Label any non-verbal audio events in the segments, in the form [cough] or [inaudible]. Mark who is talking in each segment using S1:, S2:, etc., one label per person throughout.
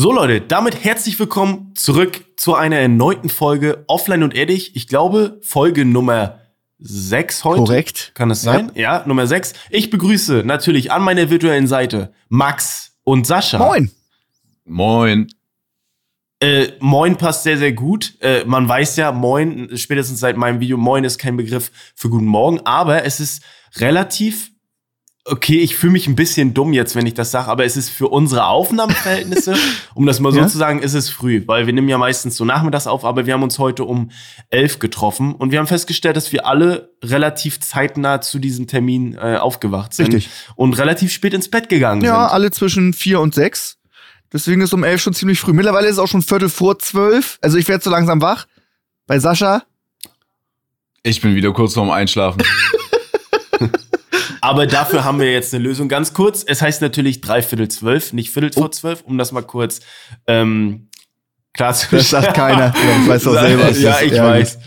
S1: So Leute, damit herzlich willkommen zurück zu einer erneuten Folge Offline und Ehrlich. Ich glaube, Folge Nummer 6 heute.
S2: Korrekt.
S1: Kann es sein? Ja. ja, Nummer 6. Ich begrüße natürlich an meiner virtuellen Seite Max und Sascha.
S2: Moin.
S3: Moin.
S1: Äh, moin passt sehr, sehr gut. Äh, man weiß ja, moin, spätestens seit meinem Video, moin ist kein Begriff für guten Morgen, aber es ist relativ okay, ich fühle mich ein bisschen dumm jetzt, wenn ich das sage, aber es ist für unsere Aufnahmeverhältnisse, [laughs] um das mal so
S2: Ja?
S1: zu sagen, ist es früh, weil wir nehmen ja meistens so nachmittags auf, aber wir haben uns heute um elf getroffen und wir haben festgestellt, dass wir alle relativ zeitnah zu diesem Termin äh, aufgewacht sind
S2: Richtig.
S1: und relativ spät ins Bett gegangen
S2: Ja,
S1: sind.
S2: alle zwischen vier und sechs. Deswegen ist um elf schon ziemlich früh. Mittlerweile ist es auch schon Viertel vor zwölf. Also ich werde so langsam wach. Bei Sascha.
S3: Ich bin wieder kurz vorm Einschlafen. [laughs]
S1: Aber dafür haben wir jetzt eine Lösung. Ganz kurz, es heißt natürlich dreiviertel zwölf, nicht viertel vor zwölf, um das mal kurz ähm, klar zu
S2: Das sagt keiner. [laughs] Ich weiß doch selber. es
S1: ja, ich weiß.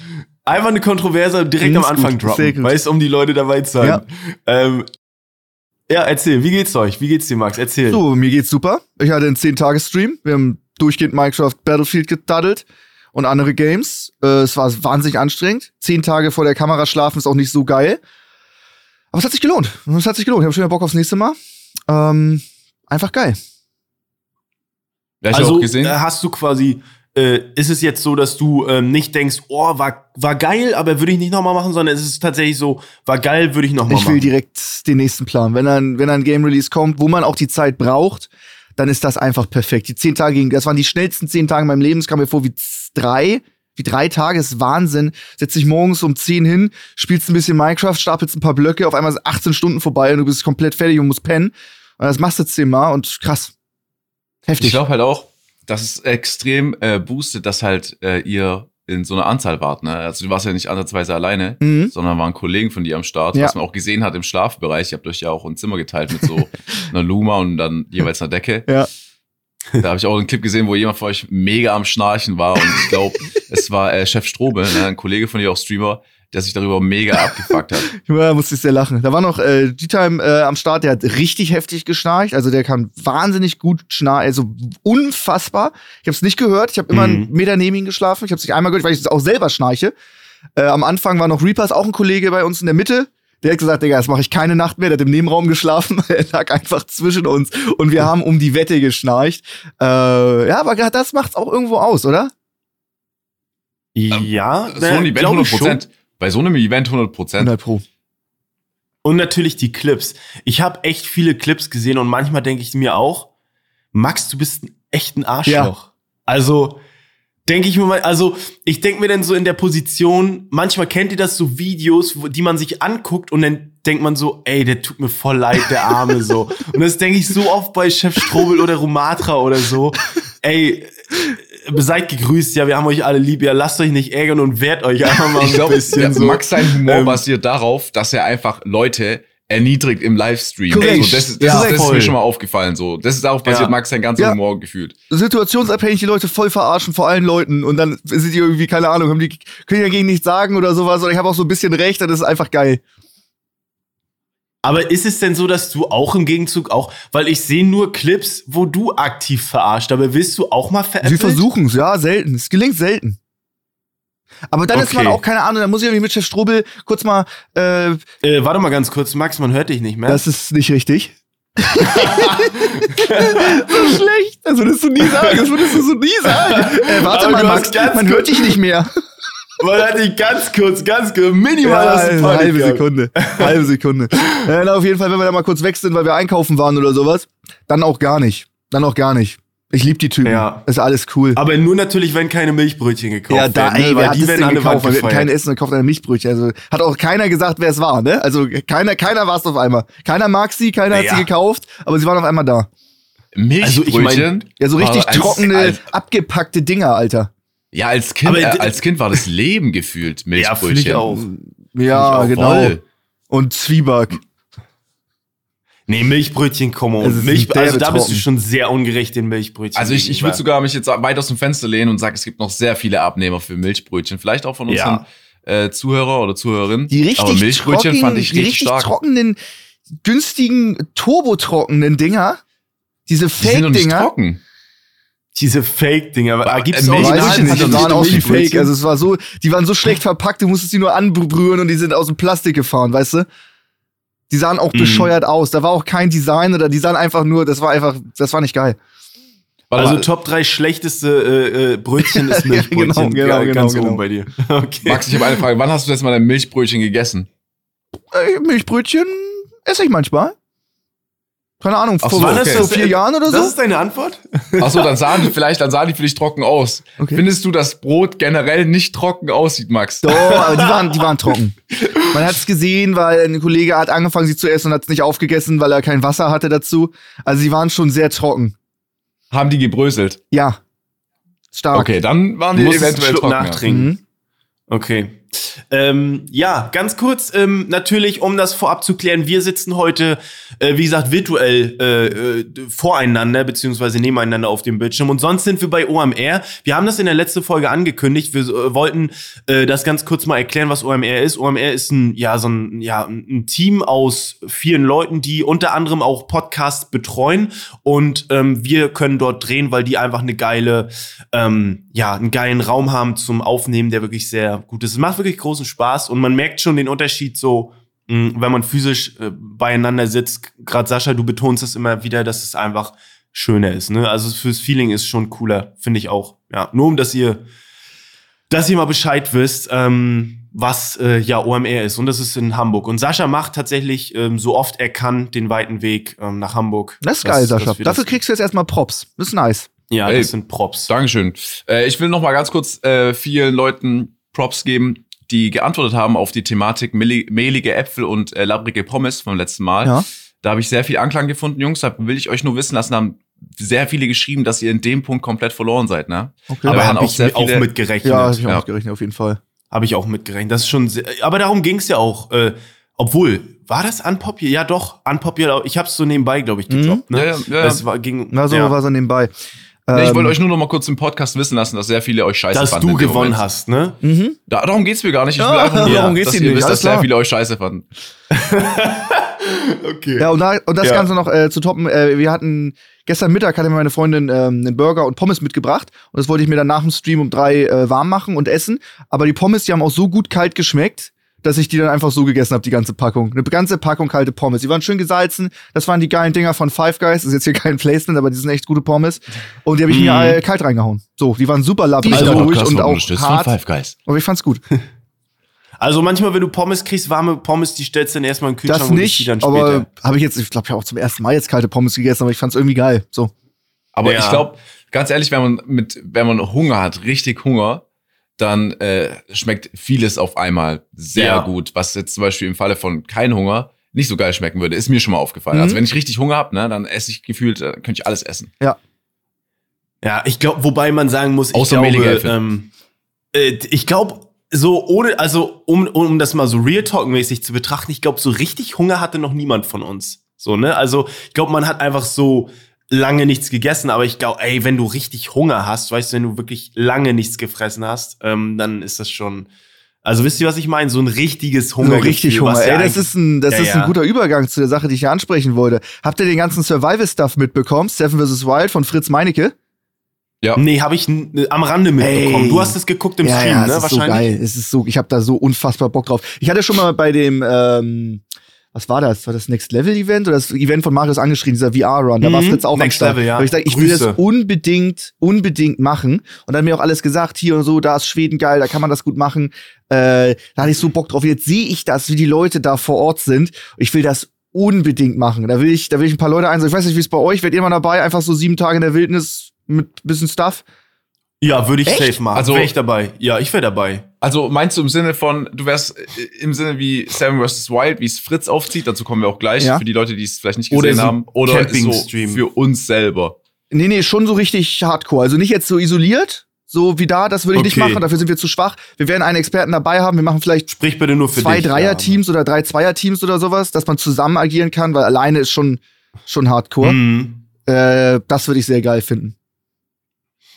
S1: Einfach eine Kontroverse direkt am Anfang
S2: gut,
S1: droppen. Weißt um die Leute dabei zu halten. Ja. Ähm, ja, erzähl, wie geht's euch? Wie geht's dir, Max? Erzähl.
S2: So, mir geht's super. Ich hatte einen 10-Tage-Stream. Wir haben durchgehend Minecraft Battlefield gedaddelt und andere Games. Äh, es war wahnsinnig anstrengend. Zehn Tage vor der Kamera schlafen ist auch nicht so geil. Aber es hat sich gelohnt. Es hat sich gelohnt. Ich habe schon wieder Bock aufs nächste Mal. Ähm, einfach geil.
S3: Ja, ich
S1: also
S3: auch gesehen.
S1: äh, hast du quasi, äh, ist es jetzt so, dass du ähm, nicht denkst, oh, war, war geil, aber würde ich nicht nochmal machen, sondern ist es tatsächlich so, war geil, würde ich nochmal
S2: Ich will
S1: machen.
S2: direkt den nächsten Plan. Wenn ein, wenn ein Game Release kommt, wo man auch die Zeit braucht, dann ist das einfach perfekt. Die zehn Tage, gingen- das waren die schnellsten zehn Tage in meinem Leben. Es kam mir vor wie drei, wie drei Tage. Ist Wahnsinn. Setz dich morgens um zehn hin, spielst ein bisschen Minecraft, stapelst ein paar Blöcke, auf einmal sind 18 Stunden vorbei und du bist komplett fertig und musst pennen. Und das machst du zehnmal und krass. Heftig.
S3: Ich glaube halt auch, dass es extrem äh, boostet, dass halt äh, ihr in so einer Anzahl wart. Ne? Also du warst ja nicht ansatzweise alleine,
S2: Mhm.
S3: sondern waren Kollegen von dir am Start,
S2: Ja.
S3: was man auch gesehen hat im Schlafbereich. Ihr habt euch ja auch ein Zimmer geteilt mit so [laughs] einer Luma und dann jeweils einer Decke.
S2: Ja.
S3: Da habe ich auch einen Clip gesehen, wo jemand von euch mega am Schnarchen war und ich glaube, [laughs] es war äh, Chef Strobe, ne? ein Kollege von dir, auch Streamer, der sich darüber mega abgefuckt hat. [laughs]
S2: Ja, musste ich sehr lachen. Da war noch äh, G-Time äh, am Start, der hat richtig heftig geschnarcht. Also der kann wahnsinnig gut schnarchen, also unfassbar. Ich habe es nicht gehört. Ich habe immer
S1: Mhm.
S2: einen Meter neben ihm geschlafen. Ich habe es nicht einmal gehört, weil ich es auch selber schnarche. Äh, am Anfang war noch Reapers, auch ein Kollege bei uns in der Mitte. Der hat gesagt, Digga, das mache ich keine Nacht mehr. Der hat im Nebenraum geschlafen. [laughs] er lag einfach zwischen uns und wir haben um die Wette geschnarcht. Äh, ja, aber das macht's auch irgendwo aus, oder?
S1: ja,
S3: So ein Event
S1: glaub ich
S3: 100
S1: schon.
S3: Prozent. Bei so einem Event 100 Prozent.
S2: 100 Pro.
S1: Und natürlich die Clips. Ich habe echt viele Clips gesehen und manchmal denke ich mir auch, Max, du bist ein echt ein Arschloch. Also denke ich mir mal, also ich denke mir dann so in der Position, manchmal kennt ihr das so Videos, wo, die man sich anguckt und dann denkt man so, ey, der tut mir voll leid, der Arme so. Und das denke ich so oft bei Chef Strobel oder Romatra oder so. Ey, seid gegrüßt, ja, wir haben euch alle lieb, ja, lasst euch nicht ärgern und wehrt euch einfach mal
S3: Ich
S1: ein
S3: glaube,
S1: bisschen so.
S3: Max sein Humor
S1: Ähm,
S3: basiert darauf, dass er einfach Leute erniedrigt im Livestream.
S2: Korrekt.
S3: So, das, das,
S1: Ja,
S3: das ist mir schon mal aufgefallen. So, das ist darauf basiert
S1: Ja.
S3: Max sein ganzer
S2: Ja.
S3: Humor gefühlt.
S2: situationsabhängig die Leute voll verarschen vor allen Leuten und dann sind die irgendwie, keine Ahnung, haben die, können ja gegen nichts sagen oder sowas oder ich habe auch so ein bisschen recht, das ist einfach geil.
S1: Aber ist es denn so, dass du auch im Gegenzug auch, weil ich sehe nur Clips, wo du aktiv verarscht, aber willst du auch mal
S2: Sie
S1: veräppelt?
S2: versuchen es, ja, selten. Es gelingt selten. Aber dann ist man
S1: Okay.
S2: auch, keine Ahnung, dann muss ich irgendwie mit Chef Strobel kurz mal, äh,
S1: Äh, warte mal ganz kurz, Max, man hört dich nicht mehr.
S2: das ist nicht richtig. [laughs] so schlecht. Das würdest du nie sagen. Das würdest du so nie sagen. Äh, warte
S1: Aber
S2: mal, Max, man hört dich nicht mehr.
S1: man hört dich ganz kurz, ganz kurz, minimal
S2: Ja,
S1: aus dem
S2: eine
S1: Panik
S2: halbe. Sekunde. Halbe Sekunde. [laughs] Äh, na, auf jeden Fall, wenn wir da mal kurz weg sind, weil wir einkaufen waren oder sowas, dann auch gar nicht. Dann auch gar nicht. Ich lieb die Typen.
S1: Ja.
S2: Ist alles cool.
S1: Aber nur natürlich, wenn keine Milchbrötchen gekauft
S2: ja, da,
S1: werden,
S2: ey,
S1: ne?
S2: wer
S1: weil
S2: hat
S1: die werden
S2: gekauft? Wir hatten
S1: gefeiert.
S2: kein Essen und kauft eine Milchbrötchen. Also hat auch keiner gesagt, wer es war, ne? Also keiner, keiner war es auf einmal. Keiner mag sie, keiner hat
S1: Naja.
S2: sie gekauft, aber sie waren auf einmal da.
S3: Milchbrötchen.
S1: Also ich mein-
S2: Ja, so richtig
S3: als-
S2: trockene,
S3: Als,
S2: abgepackte Dinger, Alter.
S3: ja, als Kind,
S1: Aber
S3: äh, als Kind war das Leben gefühlt,
S1: Ja,
S3: Milchbrötchen.
S1: finde ich auch.
S2: Ja,
S3: Voll.
S2: genau. Und Zwieback.
S1: Nee, Milchbrötchen, komm on. Milch, also da bist du schon sehr ungerecht den Milchbrötchen.
S3: Also ich, ich würde sogar mich jetzt weit aus dem Fenster lehnen und sagen, es gibt noch sehr viele Abnehmer für Milchbrötchen. Vielleicht auch von unseren äh, Zuhörer oder Zuhörerinnen.
S2: Die richtig
S3: Aber Milchbrötchen
S2: trocken,
S3: fand ich
S2: die
S3: richtig,
S2: richtig
S3: stark.
S2: trockenen, günstigen, turbotrockenen Dinger. Diese
S3: Die sind nicht
S2: Fake-Dinger.
S3: trocken.
S1: Diese Fake-Dinger. Aber,
S3: Aber,
S1: gibt's
S3: äh,
S1: auch
S3: Nein,
S2: nicht, die
S3: also
S2: waren aus wie
S1: Milchbrötchen?
S2: Fake. Also es war so, die waren so schlecht verpackt, du musstest die nur anberühren und die sind aus dem Plastik gefahren, weißt du? Die sahen auch
S1: Mhm.
S2: bescheuert aus. Da war auch kein Design oder die sahen einfach nur, das war einfach, das war nicht geil.
S1: Also Top 3 schlechteste äh, äh, Brötchen ist [laughs] Milchbrötchen.
S2: genau, genau, genau,
S1: ganz
S2: genau.
S1: oben bei dir. [laughs] Okay.
S3: Max, ich habe eine Frage. Wann hast du das mal ein Milchbrötchen gegessen?
S2: Äh, Milchbrötchen esse ich manchmal. Keine Ahnung, vor,
S3: so,
S2: vor
S3: okay.
S2: vor vier Jahren oder
S1: Das
S2: so.
S1: ist deine Antwort?
S3: Achso, dann sahen die vielleicht, dann sahen die für dich trocken aus.
S2: Okay.
S3: Findest du, dass Brot generell nicht trocken aussieht, Max?
S2: Doch, aber die waren, die waren trocken. Man hat es gesehen, weil ein Kollege hat angefangen, sie zu essen und hat es nicht aufgegessen, weil er kein Wasser hatte dazu. Also sie waren schon sehr trocken.
S3: Haben die gebröselt?
S2: Ja. Stark.
S3: Okay, dann waren die eventuell trocken.
S1: Nachtrinken.
S2: Mhm.
S1: Okay. Ähm, ja, ganz kurz, ähm, natürlich, um das vorab zu klären, wir sitzen heute, äh, wie gesagt, virtuell äh, äh, voreinander, beziehungsweise nebeneinander auf dem Bildschirm. Und sonst sind wir bei OMR. Wir haben das in der letzten Folge angekündigt. Wir äh, wollten äh, das ganz kurz mal erklären, was OMR ist. OMR ist ein, ja, so ein, ja, ein Team aus vielen Leuten, die unter anderem auch Podcasts betreuen. Und ähm, wir können dort drehen, weil die einfach eine geile, ähm, ja, einen geilen Raum haben zum Aufnehmen, der wirklich sehr gut ist. Es macht wirklich großen Spaß und man merkt schon den Unterschied so, mh, wenn man physisch äh, beieinander sitzt. Gerade Sascha, du betonst es immer wieder, dass es einfach schöner ist. Ne? Also fürs Feeling ist schon cooler, finde ich auch. Ja, nur um dass ihr, dass ihr mal Bescheid wisst, ähm, was äh, ja OMR ist. Und das ist in Hamburg. Und Sascha macht tatsächlich ähm, so oft er kann den weiten Weg ähm, nach Hamburg.
S2: Das ist geil,
S1: dass-
S2: Sascha.
S1: dass wir
S2: Dafür
S1: das,
S2: kriegst du jetzt erstmal Props. Das ist nice.
S1: Ja,
S3: Ey,
S1: das sind Props.
S3: Dankeschön. Äh, ich will noch mal ganz kurz äh, vielen Leuten Props geben, die geantwortet haben auf die Thematik mehli- mehlige Äpfel und äh, labbrige Pommes vom letzten Mal.
S2: Ja.
S3: Da habe ich sehr viel Anklang gefunden, Jungs. Da will ich euch nur wissen lassen, haben sehr viele geschrieben, dass ihr in dem Punkt komplett verloren seid, ne?
S2: Okay.
S3: Da
S1: Aber habe
S3: auch
S1: ich
S3: sehr
S1: auch
S3: viele-
S1: mitgerechnet.
S2: ja, hab ich auch
S3: ja.
S2: mitgerechnet, auf jeden Fall.
S1: Habe ich auch mitgerechnet. Das ist schon sehr, aber darum ging es ja auch. Äh, obwohl, war das unpopular? Ja, doch, unpopular. Ich habe es so nebenbei, glaube ich, gedroppt. Ne?
S3: Ja, ja, ja, ja.
S1: Das war, ging,
S2: Na, so
S1: ja,
S2: war so nebenbei.
S3: Nee, ich
S2: Ähm,
S3: wollte euch nur noch mal kurz im Podcast wissen lassen, dass sehr viele euch scheiße
S1: dass
S3: fanden.
S1: du
S3: in dem
S1: gewonnen
S3: Moment.
S1: hast, ne?
S2: Mhm.
S3: Da, darum geht's mir gar nicht. Ich will
S2: Ja,
S3: einfach nur,
S2: darum geht's
S3: dass
S2: dir
S3: ihr
S2: nicht.
S3: wisst, dass sehr viele euch scheiße fanden. [laughs]
S1: Okay.
S2: Ja, und, da, und das
S1: Ja.
S2: Ganze noch äh, zu toppen, äh, wir hatten, gestern Mittag hatte mir meine Freundin ähm, einen Burger und Pommes mitgebracht und das wollte ich mir dann nach dem Stream um drei äh, warm machen und essen. Aber die Pommes, die haben auch so gut kalt geschmeckt, dass ich die dann einfach so gegessen habe, die ganze Packung. Eine ganze Packung kalte Pommes. Die waren schön gesalzen. Das waren die geilen Dinger von Five Guys. Das ist jetzt hier kein Placement, aber die sind echt gute Pommes. Und die habe ich mir
S1: Mhm.
S2: kalt reingehauen. So, die waren super labbrig
S1: Dieser
S2: dadurch und auch
S3: von
S2: hart.
S3: Five Guys.
S2: Aber ich fand's gut. [laughs]
S1: Also manchmal, wenn du Pommes kriegst, warme Pommes, die stellst du dann erstmal in den Kühlschrank
S2: Das
S1: und isst die
S2: nicht,
S1: dann später.
S2: aber habe ich jetzt, ich glaube, ich habe auch zum ersten Mal jetzt kalte Pommes gegessen, aber ich fand's irgendwie geil. So.
S3: Aber
S1: Ja.
S3: ich glaube, ganz ehrlich, wenn man mit, wenn man Hunger hat, richtig Hunger, dann äh, schmeckt vieles auf einmal sehr
S1: Ja.
S3: gut. Was jetzt zum Beispiel im Falle von kein Hunger nicht so geil schmecken würde, ist mir schon mal aufgefallen.
S2: Mhm.
S3: Also wenn ich richtig Hunger habe, ne, dann esse ich gefühlt, äh, könnte ich alles essen.
S1: Ja, ich glaube, wobei man sagen muss, ich
S3: Außer
S1: glaube, ähm, äh, ich glaube, so ohne, also um, um das mal so Real Talk-mäßig zu betrachten, ich glaube, so richtig Hunger hatte noch niemand von uns. So, ne? Also, ich glaube, man hat einfach so lange nichts gegessen, aber ich glaube, ey, wenn du richtig Hunger hast, weißt du, wenn du wirklich lange nichts gefressen hast, ähm, dann ist das schon. Also wisst ihr, was ich meine? So ein richtiges Hunger.
S2: So richtig Hunger. Ey, das ist ein, das
S1: Ja,
S2: ist ein
S1: ja.
S2: guter Übergang zu der Sache, die ich hier ansprechen wollte. Habt ihr den ganzen Survival-Stuff mitbekommen? Seven vs. Wild von Fritz Meinecke?
S3: Ja.
S1: Nee, habe ich äh, am Rande mitbekommen.
S2: Ey.
S1: Du hast es geguckt im
S2: ja,
S1: Stream,
S2: ja,
S1: ne?
S2: es ist so geil. Es ist so, ich habe da so unfassbar Bock drauf. Ich hatte schon mal bei dem, ähm, was war das? War das Next Level Event oder das Event von Marius angeschrieben, dieser VR-Run? Da war
S1: Mhm.
S2: Fritz auch am
S1: Next
S2: Start.
S1: Level, ja.
S2: Aber ich sag, ich will das unbedingt, unbedingt machen. Und dann hat mir auch alles gesagt, hier und so, da ist Schweden geil, da kann man das gut machen. Äh, da hatte ich so Bock drauf. Jetzt sehe ich das, wie die Leute da vor Ort sind. Ich will das unbedingt machen. Da will ich, da will ich ein paar Leute einsetzen. Ich weiß nicht, wie es bei euch, werdet ihr mal dabei? Einfach so sieben Tage in der Wildnis mit bisschen Stuff?
S1: Ja, würde ich
S2: Echt?
S1: safe machen.
S3: Also-
S1: wäre ich dabei. Ja, ich wäre dabei.
S3: Also meinst du im Sinne von, du wärst äh, im Sinne wie Seven vs. Wild, wie es Fritz aufzieht, dazu kommen wir auch gleich,
S2: Ja.
S3: für die Leute, die es vielleicht nicht
S1: Oder
S3: gesehen
S1: so
S3: haben, oder so für uns selber.
S2: Nee, nee, schon so richtig hardcore. Also nicht jetzt so isoliert, so wie da, das würde ich nicht
S1: Okay.
S2: machen, dafür sind wir zu schwach. Wir werden einen Experten dabei haben, wir machen vielleicht
S1: Sprich bitte nur für
S2: zwei. Dreier-Teams oder drei Zweier-Teams oder sowas, dass man zusammen agieren kann, weil alleine ist schon, schon
S1: Ja.
S2: hardcore.
S1: Mhm.
S2: Äh, das würde ich sehr geil finden.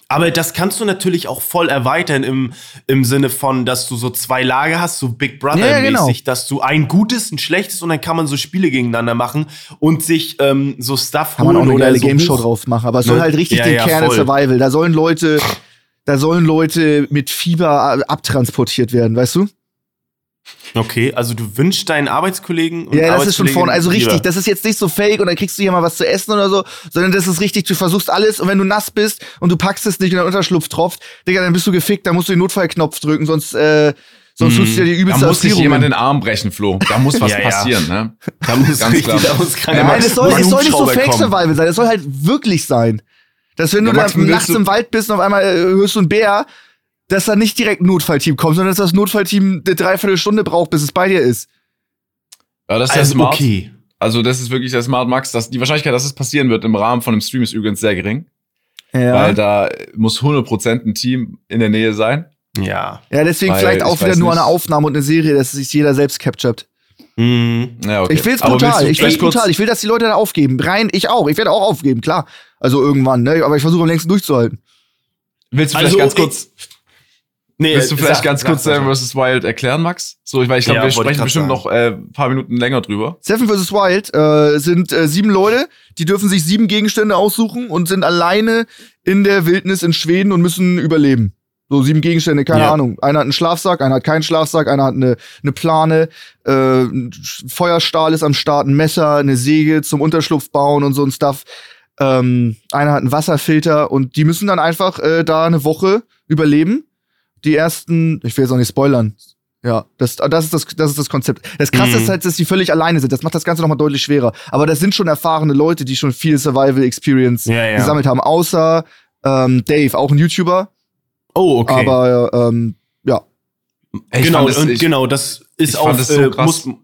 S1: Aber das kannst du natürlich auch voll erweitern im, im Sinne von, dass du so zwei Lager hast, so Big Brother-mäßig,
S2: Ja, genau.
S1: dass du ein gutes, ein schlechtes und dann kann man so Spiele gegeneinander machen und sich ähm, so Stuff
S2: Kann man auch
S1: holen
S2: eine
S1: oder
S2: geile
S1: so
S2: Game Show
S1: Buch-
S2: drauf machen, aber es soll
S1: Ne?
S2: halt richtig
S1: Ja,
S2: den
S1: ja,
S2: Kern des
S1: voll.
S2: Survival. Da sollen Leute, da sollen Leute mit Fieber abtransportiert werden, weißt du?
S1: Okay, also du wünschst deinen Arbeitskollegen und
S2: Ja, das ist schon vorne. Also richtig, das ist jetzt nicht so fake und dann kriegst du hier mal was zu essen oder so, sondern das ist richtig, du versuchst alles und wenn du nass bist und du packst es nicht und dein Unterschlupf tropft, Digga, dann bist du gefickt, dann musst du den Notfallknopf drücken, sonst, äh, sonst
S1: Mhm.
S2: tust du dir die
S3: Da
S2: übelste
S3: muss sich jemand den Arm brechen, Flo. Da muss was [laughs]
S1: Ja, ja.
S3: passieren, ne?
S1: Da muss
S3: Ganz
S1: richtig,
S3: klar.
S1: da muss keiner
S2: Nein, es soll, es soll nicht so
S1: Hubschrauber
S2: Fake
S1: kommen.
S2: Survival sein, es soll halt wirklich sein. Dass wenn du
S3: Ja,
S2: da
S3: Max, willst
S2: nachts
S3: du-
S2: im Wald bist und auf einmal äh, hörst du einen Bär, dass da nicht direkt ein Notfallteam kommt, sondern dass das Notfallteam eine Dreiviertelstunde braucht, bis es bei dir ist.
S3: Ja, das ist ja
S1: Also
S3: smart.
S1: okay.
S3: Also das ist wirklich der Smart Max. Dass die Wahrscheinlichkeit, dass es passieren wird im Rahmen von einem Stream ist übrigens sehr gering.
S2: Ja.
S3: Weil da muss 100% ein Team in der Nähe sein.
S1: Ja.
S2: ja, deswegen
S3: Weil
S2: vielleicht
S3: ich
S2: auch wieder nur
S3: nicht.
S2: eine Aufnahme und eine Serie, dass sich jeder selbst captured.
S1: Mhm.
S3: Ja, okay.
S2: Ich will's brutal. Ich will's brutal. Ich will, dass die Leute da aufgeben. Rein, ich auch. Ich werde auch aufgeben, klar. Also irgendwann, ne? Aber ich versuche am längsten durchzuhalten.
S3: Willst du
S1: Also,
S3: vielleicht ganz
S1: ich-
S3: kurz,
S1: Nee,
S3: willst du vielleicht
S1: sag-
S3: ganz
S1: sag-
S3: kurz Seven
S1: sag-
S3: vs. Wild erklären, Max? So, ich, weil ich glaube,
S1: Ja,
S3: wir sprechen bestimmt
S1: sagen.
S3: noch äh, ein paar Minuten länger drüber.
S2: Seven vs. Wild äh, sind äh, sieben Leute, die dürfen sich sieben Gegenstände aussuchen und sind alleine in der Wildnis in Schweden und müssen überleben. So sieben Gegenstände, keine
S1: Ja.
S2: Ahnung. Einer hat einen Schlafsack, einer hat keinen Schlafsack, einer hat eine, eine Plane, äh, ein Feuerstahl ist am Start, ein Messer, eine Säge zum Unterschlupf bauen und so ein Stuff. Ähm, einer hat einen Wasserfilter und die müssen dann einfach äh, da eine Woche überleben. Die ersten, ich will jetzt auch nicht spoilern. Ja, das, das, ist, das, das ist das Konzept. Das Krasse
S1: Mhm.
S2: ist halt, dass die völlig alleine sind. Das macht das Ganze nochmal deutlich schwerer. Aber das sind schon erfahrene Leute, die schon viel Survival Experience
S1: Ja, ja.
S2: gesammelt haben. Außer ähm, Dave, auch ein YouTuber.
S1: Oh, okay.
S2: Aber ähm, ja,
S3: Ey, ich
S1: genau,
S3: es-
S1: und
S3: ich-
S1: genau, das ist
S3: es so
S1: äh,
S3: krass.
S1: muss,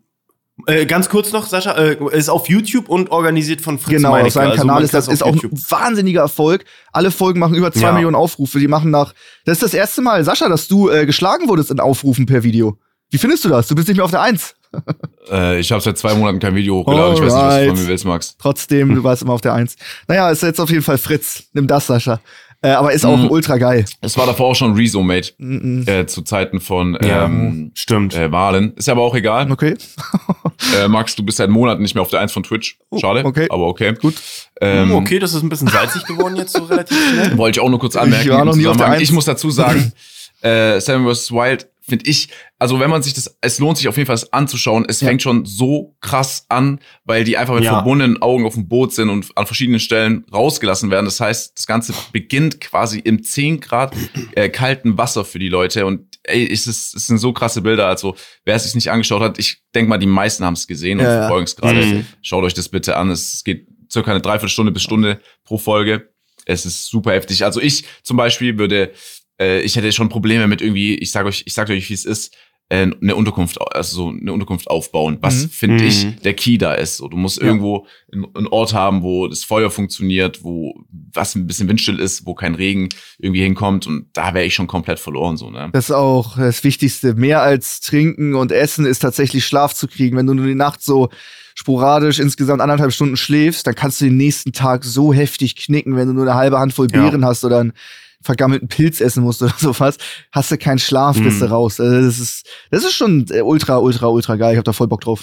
S1: äh, ganz kurz noch, Sascha, äh, ist auf YouTube und organisiert von Fritz
S2: genau,
S1: Meinecke.
S2: auf seinem
S1: Also
S2: Kanal ist das ist auch ein wahnsinniger Erfolg. Alle Folgen machen über zwei
S1: Ja.
S2: Millionen Aufrufe. Die machen nach. Das ist das erste Mal, Sascha, dass du äh, geschlagen wurdest in Aufrufen per Video. Wie findest du das? Du bist nicht mehr auf der Eins. [laughs]
S3: Äh, ich habe seit zwei Monaten kein Video hochgeladen. Ich weiß nicht, was du
S2: Alright.
S3: von mir willst, Max.
S2: Trotzdem, du warst immer auf der Eins. Naja, ist jetzt auf jeden Fall Fritz. Nimm das, Sascha. Äh, aber ist auch
S3: Mhm.
S2: ultra geil.
S3: Es war davor auch schon Rezo Mate
S2: Mhm.
S3: äh, zu Zeiten von
S1: Ja,
S3: ähm,
S1: stimmt.
S3: äh, Wahlen. Ist aber auch egal.
S2: Okay. [laughs]
S3: Äh, Max, du bist seit Monaten nicht mehr auf der Eins von Twitch. Schade,
S2: Oh, okay.
S3: aber okay.
S2: Gut.
S3: Ähm,
S1: Hm, okay, das ist ein bisschen salzig geworden jetzt so relativ schnell. [laughs]
S3: Wollte ich auch nur kurz anmerken.
S2: Ich war noch nie auf der
S3: Zusammenhang.
S2: Eins.
S3: Ich muss dazu sagen, [laughs] äh, Seven vs. Wild finde ich, also wenn man sich das, es lohnt sich auf jeden Fall das anzuschauen. Es
S2: Ja.
S3: fängt schon so krass an, weil die einfach mit
S1: Ja.
S3: verbundenen Augen auf dem Boot sind und an verschiedenen Stellen rausgelassen werden. Das heißt, das Ganze beginnt quasi im 10 Grad äh, kalten Wasser für die Leute und ey, es, ist, es sind so krasse Bilder. Also wer es sich nicht angeschaut hat, ich denke mal, die meisten haben es gesehen und
S2: Ja, ja.
S3: verfolgen es gerade.
S1: Mhm.
S3: Schaut euch das bitte an. Es geht circa eine Dreiviertelstunde bis Stunde pro Folge. Es ist super heftig. Also ich zum Beispiel würde, äh, ich hätte schon Probleme mit irgendwie, ich sage euch, ich sage euch, wie es ist, äh, eine Unterkunft, also so eine Unterkunft aufbauen. Was
S2: Mhm.
S3: finde ich
S1: Mhm.
S3: der Key da ist. So, du musst
S2: Ja.
S3: irgendwo einen, Ort haben, wo das Feuer funktioniert, wo was ein bisschen windstill ist, wo kein Regen irgendwie hinkommt. Und da wäre ich schon komplett verloren. So ne.
S2: Das ist auch das Wichtigste. Mehr als trinken und essen ist tatsächlich Schlaf zu kriegen. Wenn du nur die Nacht so sporadisch insgesamt anderthalb Stunden schläfst, dann kannst du den nächsten Tag so heftig knicken, wenn du nur eine halbe Handvoll
S1: Ja.
S2: Beeren hast oder einen vergammelten Pilz essen musst oder [laughs] sowas, hast du keinen Schlaf, bist du
S1: Mhm.
S2: raus. Also das ist, das ist schon äh, ultra, ultra, ultra geil. Ich hab da voll Bock drauf.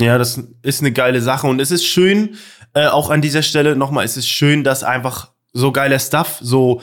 S1: Ja, das ist eine geile Sache und es ist schön, äh, auch an dieser Stelle nochmal, es ist schön, dass einfach so geiler Stuff so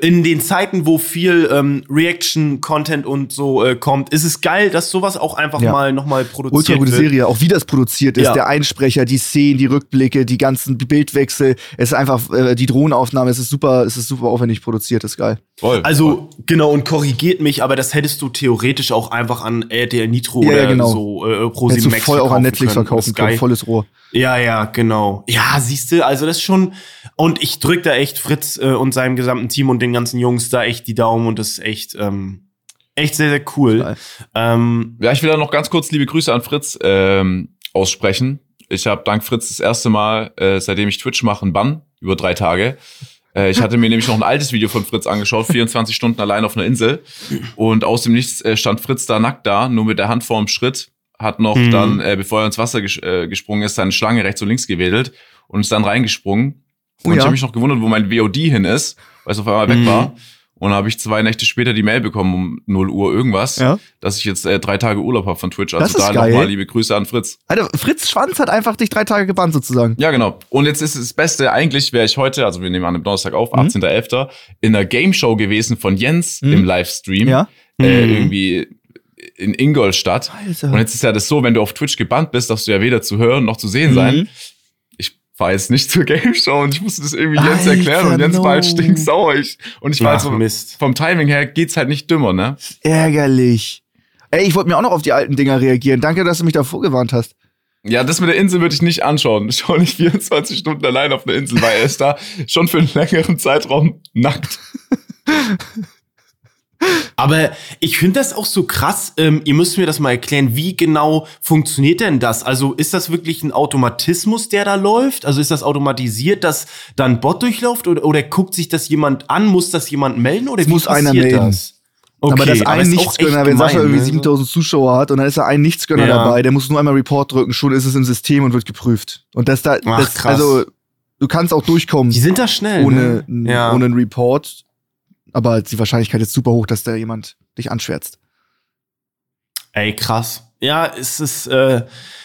S1: in den Zeiten, wo viel ähm, Reaction-Content und so äh, kommt, ist es geil, dass sowas auch einfach
S2: Ja.
S1: mal nochmal produziert
S2: Ultra gute
S1: wird.
S2: Serie, auch wie das produziert ist,
S1: Ja.
S2: der Einsprecher, die Szenen, die Rückblicke, die ganzen Bildwechsel, es ist einfach äh, die Drohnenaufnahme, es ist super, es ist super aufwendig produziert, ist geil.
S3: Voll.
S1: Also, genau, und korrigiert mich, aber das hättest du theoretisch auch einfach an RTL Nitro
S2: Ja,
S1: oder
S2: genau.
S1: so äh, Pro
S2: Hättest
S1: 7
S2: du
S1: Max
S2: voll auch an Netflix
S1: können.
S2: verkaufen können,
S1: geil.
S2: volles Rohr.
S1: Ja, ja, genau. Ja, siehst du, also das ist schon. Und ich drück da echt Fritz äh, und seinem gesamten Team und den ganzen Jungs da echt die Daumen und das ist echt, ähm, echt sehr, sehr cool. Ähm,
S3: Ja, ich will da noch ganz kurz liebe Grüße an Fritz ähm, aussprechen. Ich habe dank Fritz das erste Mal, äh, seitdem ich Twitch mache, einen Bann über drei Tage. Äh, ich hatte mir [laughs] nämlich noch ein altes Video von Fritz angeschaut, 24 [laughs] Stunden allein auf einer Insel. Und aus dem Nichts äh, stand Fritz da nackt da, nur mit der Hand vorm Schritt, hat noch
S1: Mhm.
S3: dann, äh, bevor er ins Wasser ges äh, gesprungen ist, seine Schlange rechts und links gewedelt und ist dann reingesprungen. Und
S2: Oh
S3: ich
S2: ja.
S3: habe mich noch gewundert, wo mein VOD hin ist, weil es auf einmal weg
S1: Mhm.
S3: war. Und dann habe ich zwei Nächte später die Mail bekommen um 0 Uhr irgendwas,
S2: Ja.
S3: dass ich jetzt äh, drei Tage Urlaub habe von Twitch.
S2: Das
S3: Also
S2: ist
S3: da nochmal liebe Grüße an Fritz.
S2: Alter, Fritz Schwanz hat einfach dich drei Tage gebannt sozusagen.
S3: Ja, genau. Und jetzt ist es das Beste, eigentlich wäre ich heute, also wir nehmen an dem Donnerstag auf,
S2: Mhm.
S3: 18.11., in einer Game Show gewesen von Jens
S2: Mhm.
S3: im Livestream.
S2: Ja.
S3: Äh,
S1: Mhm.
S3: irgendwie in Ingolstadt.
S2: Alter.
S3: Und jetzt ist ja das so, wenn du auf Twitch gebannt bist, darfst du ja weder zu hören noch zu sehen sein. Ich war jetzt nicht zur Game Show und ich musste das irgendwie Jens
S2: Alter,
S3: erklären und Jens war halt
S2: no.
S3: stinksauer. Ich, und ich war halt
S1: Ach,
S3: so,
S1: Mist.
S3: vom Timing her geht's halt nicht dümmer, ne?
S2: Ärgerlich. Ey, ich wollte mir auch noch auf die alten Dinger reagieren. Danke, dass du mich da vorgewarnt hast.
S3: Ja, das mit der Insel würde ich nicht anschauen. Ich schaue nicht [laughs] 24 Stunden allein auf einer Insel, weil er ist da schon für einen längeren Zeitraum nackt. [laughs]
S1: Aber ich finde das auch so krass. Ähm, ihr müsst mir das mal erklären. Wie genau funktioniert denn das? Also ist das wirklich ein Automatismus, der da läuft? Also ist das automatisiert, dass da ein Bot durchläuft? Oder, oder guckt sich das jemand an? Muss das jemand melden? Oder
S2: Es
S1: wie
S2: muss einer melden.
S1: das? Okay,
S2: aber das ein Nichtsgönner, wenn Sascha irgendwie
S1: ne?
S2: 7000 Zuschauer hat und dann ist da ein Nichtsgönner
S1: Ja.
S2: dabei, der muss nur einmal Report drücken, schon ist es im System und wird geprüft. Und das da,
S1: Ach,
S2: das,
S1: krass.
S2: also, du kannst auch durchkommen
S1: Die sind da schnell.
S2: ohne,
S1: ne? ja.
S2: ohne einen Report, aber die Wahrscheinlichkeit ist super hoch, dass da jemand dich anschwärzt.
S1: Ey, krass. Ja, es ist, äh,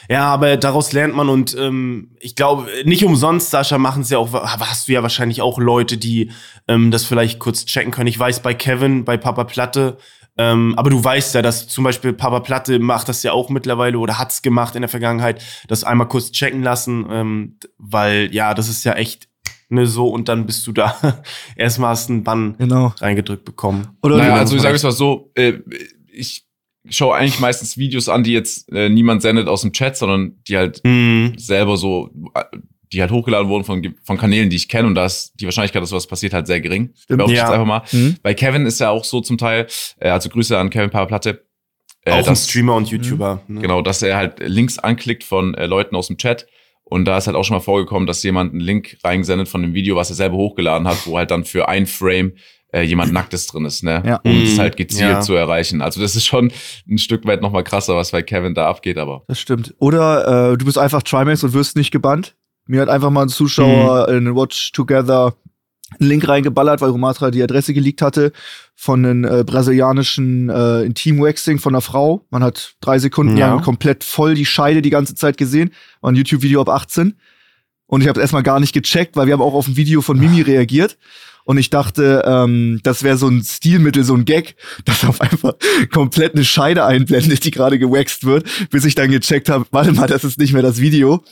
S1: ja, aber daraus lernt man und ähm, ich glaube, nicht umsonst, Sascha, machen es ja auch, hast du ja wahrscheinlich auch Leute, die ähm, das vielleicht kurz checken können. Ich weiß bei Kevin, bei Papa Platte, ähm, aber du weißt ja, dass zum Beispiel Papa Platte macht das ja auch mittlerweile oder hat's gemacht in der Vergangenheit, das einmal kurz checken lassen, ähm, weil ja, das ist ja echt ne, so und dann bist du da. [laughs] Erstmal hast du einen Bann
S2: Genau.
S1: reingedrückt bekommen.
S2: Oder
S3: Naja, also ich sage es mal so, äh, ich schaue eigentlich meistens Videos an, die jetzt äh, niemand sendet aus dem Chat, sondern die halt
S1: Mhm.
S3: selber so, äh, die halt hochgeladen wurden von, von Kanälen, die ich kenne und da ist die Wahrscheinlichkeit, dass sowas passiert, halt sehr gering.
S2: Stimmt.
S1: Ja.
S3: jetzt einfach mal.
S2: Hm?
S3: Bei Kevin ist ja auch so zum Teil, äh, also Grüße an Kevin Paraplatte. Äh,
S1: auch ein
S3: dass-
S1: Streamer und YouTuber. Ne?
S3: Genau, dass er halt Links anklickt von äh, Leuten aus dem Chat. Und da ist halt auch schon mal vorgekommen, dass jemand einen Link reingesendet von dem Video, was er selber hochgeladen hat, wo halt dann für ein Frame äh, jemand Nacktes drin ist, ne?
S2: Ja.
S3: Um
S1: Mhm.
S3: es halt gezielt
S1: Ja.
S3: zu erreichen. Also das ist schon ein Stück weit noch mal krasser, was bei Kevin da abgeht, aber.
S2: Das stimmt. Oder äh, du bist einfach Trimax und wirst nicht gebannt. Mir hat einfach mal ein Zuschauer
S1: Mhm.
S2: in den Watch Together einen Link reingeballert, weil Romatra die Adresse geleakt hatte von einem äh, brasilianischen äh, Intim-Waxing von einer Frau. Man hat drei Sekunden
S1: Ja.
S2: lang komplett voll die Scheide die ganze Zeit gesehen. War ein YouTube-Video ab 18. Und ich habe erstmal gar nicht gecheckt, weil wir haben auch auf ein Video von Mimi reagiert. Und ich dachte, ähm, das wäre so ein Stilmittel, so ein Gag, [laughs] dass auf einfach komplett eine Scheide einblendet, die gerade gewaxt wird, bis ich dann gecheckt habe, warte mal, das ist nicht mehr das Video.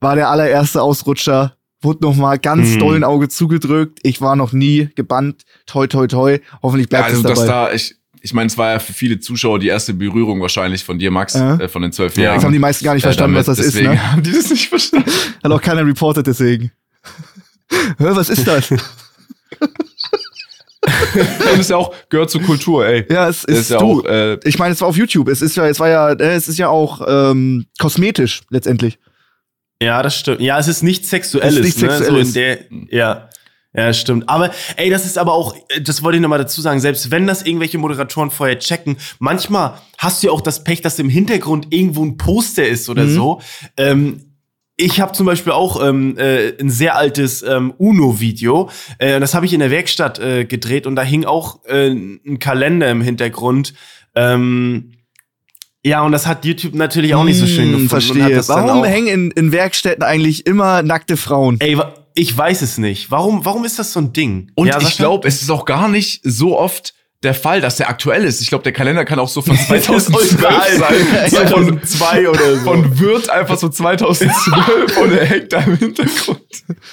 S2: War der allererste Ausrutscher, wurde noch mal ganz
S1: Mhm.
S2: doll ein Auge zugedrückt. Ich war noch nie gebannt. Toi, toi, toi. Hoffentlich bleibt
S3: also
S2: es
S3: das
S2: dabei.
S3: da, ich, ich meine, es war ja für viele Zuschauer die erste Berührung wahrscheinlich von dir, Max,
S2: Ja.
S3: äh, von den zwölf
S1: Ja.
S3: Jahren.
S2: Das haben die meisten gar nicht
S3: Äh,
S2: verstanden,
S3: damit,
S2: was das
S3: deswegen
S2: ist, ne?
S3: haben die das nicht verstanden. [laughs]
S2: Hat auch keiner reportet deswegen. [laughs] Hör, was ist das?
S3: Und ist ja auch, gehört zur Kultur, ey.
S2: ja, es
S3: Das
S2: ist,
S3: ist ja
S2: du.
S3: auch, äh,
S2: ich meine, es war auf YouTube. Es ist ja, es war ja, äh, es ist ja auch ähm, kosmetisch letztendlich.
S1: Ja, das stimmt. Ja, es ist nichts Sexuelles.
S2: Es ist nichts
S1: ne?
S2: Sexuelles.
S1: So in der, ja. Ja, stimmt. Aber ey, das ist aber auch, äh, das wollte ich nochmal dazu sagen, selbst wenn das irgendwelche Moderatoren vorher checken, manchmal hast du ja auch das Pech, dass im Hintergrund irgendwo ein Poster ist oder
S2: Mhm.
S1: so. Ähm, ich habe zum Beispiel auch ähm, äh, ein sehr altes ähm, Uno-Video. Äh, das habe ich in der Werkstatt äh, gedreht und da hing auch äh, ein Kalender im Hintergrund. Ähm, ja, und das hat YouTube natürlich auch nicht so schön
S2: Hm,
S1: gefunden.
S2: Verstehe.
S1: das
S2: Warum hängen in, in Werkstätten eigentlich immer nackte Frauen?
S1: Ey, ich weiß es nicht. Warum, warum ist das so ein Ding?
S3: Und
S1: Ja,
S3: ich glaube, es ist auch gar nicht so oft der Fall, dass der aktuell ist. Ich glaube, der Kalender kann auch so von [laughs] 2012 sein. [laughs] So von,
S1: 2002 oder so.
S3: von Wirt einfach so 2012 und er hängt da im Hintergrund.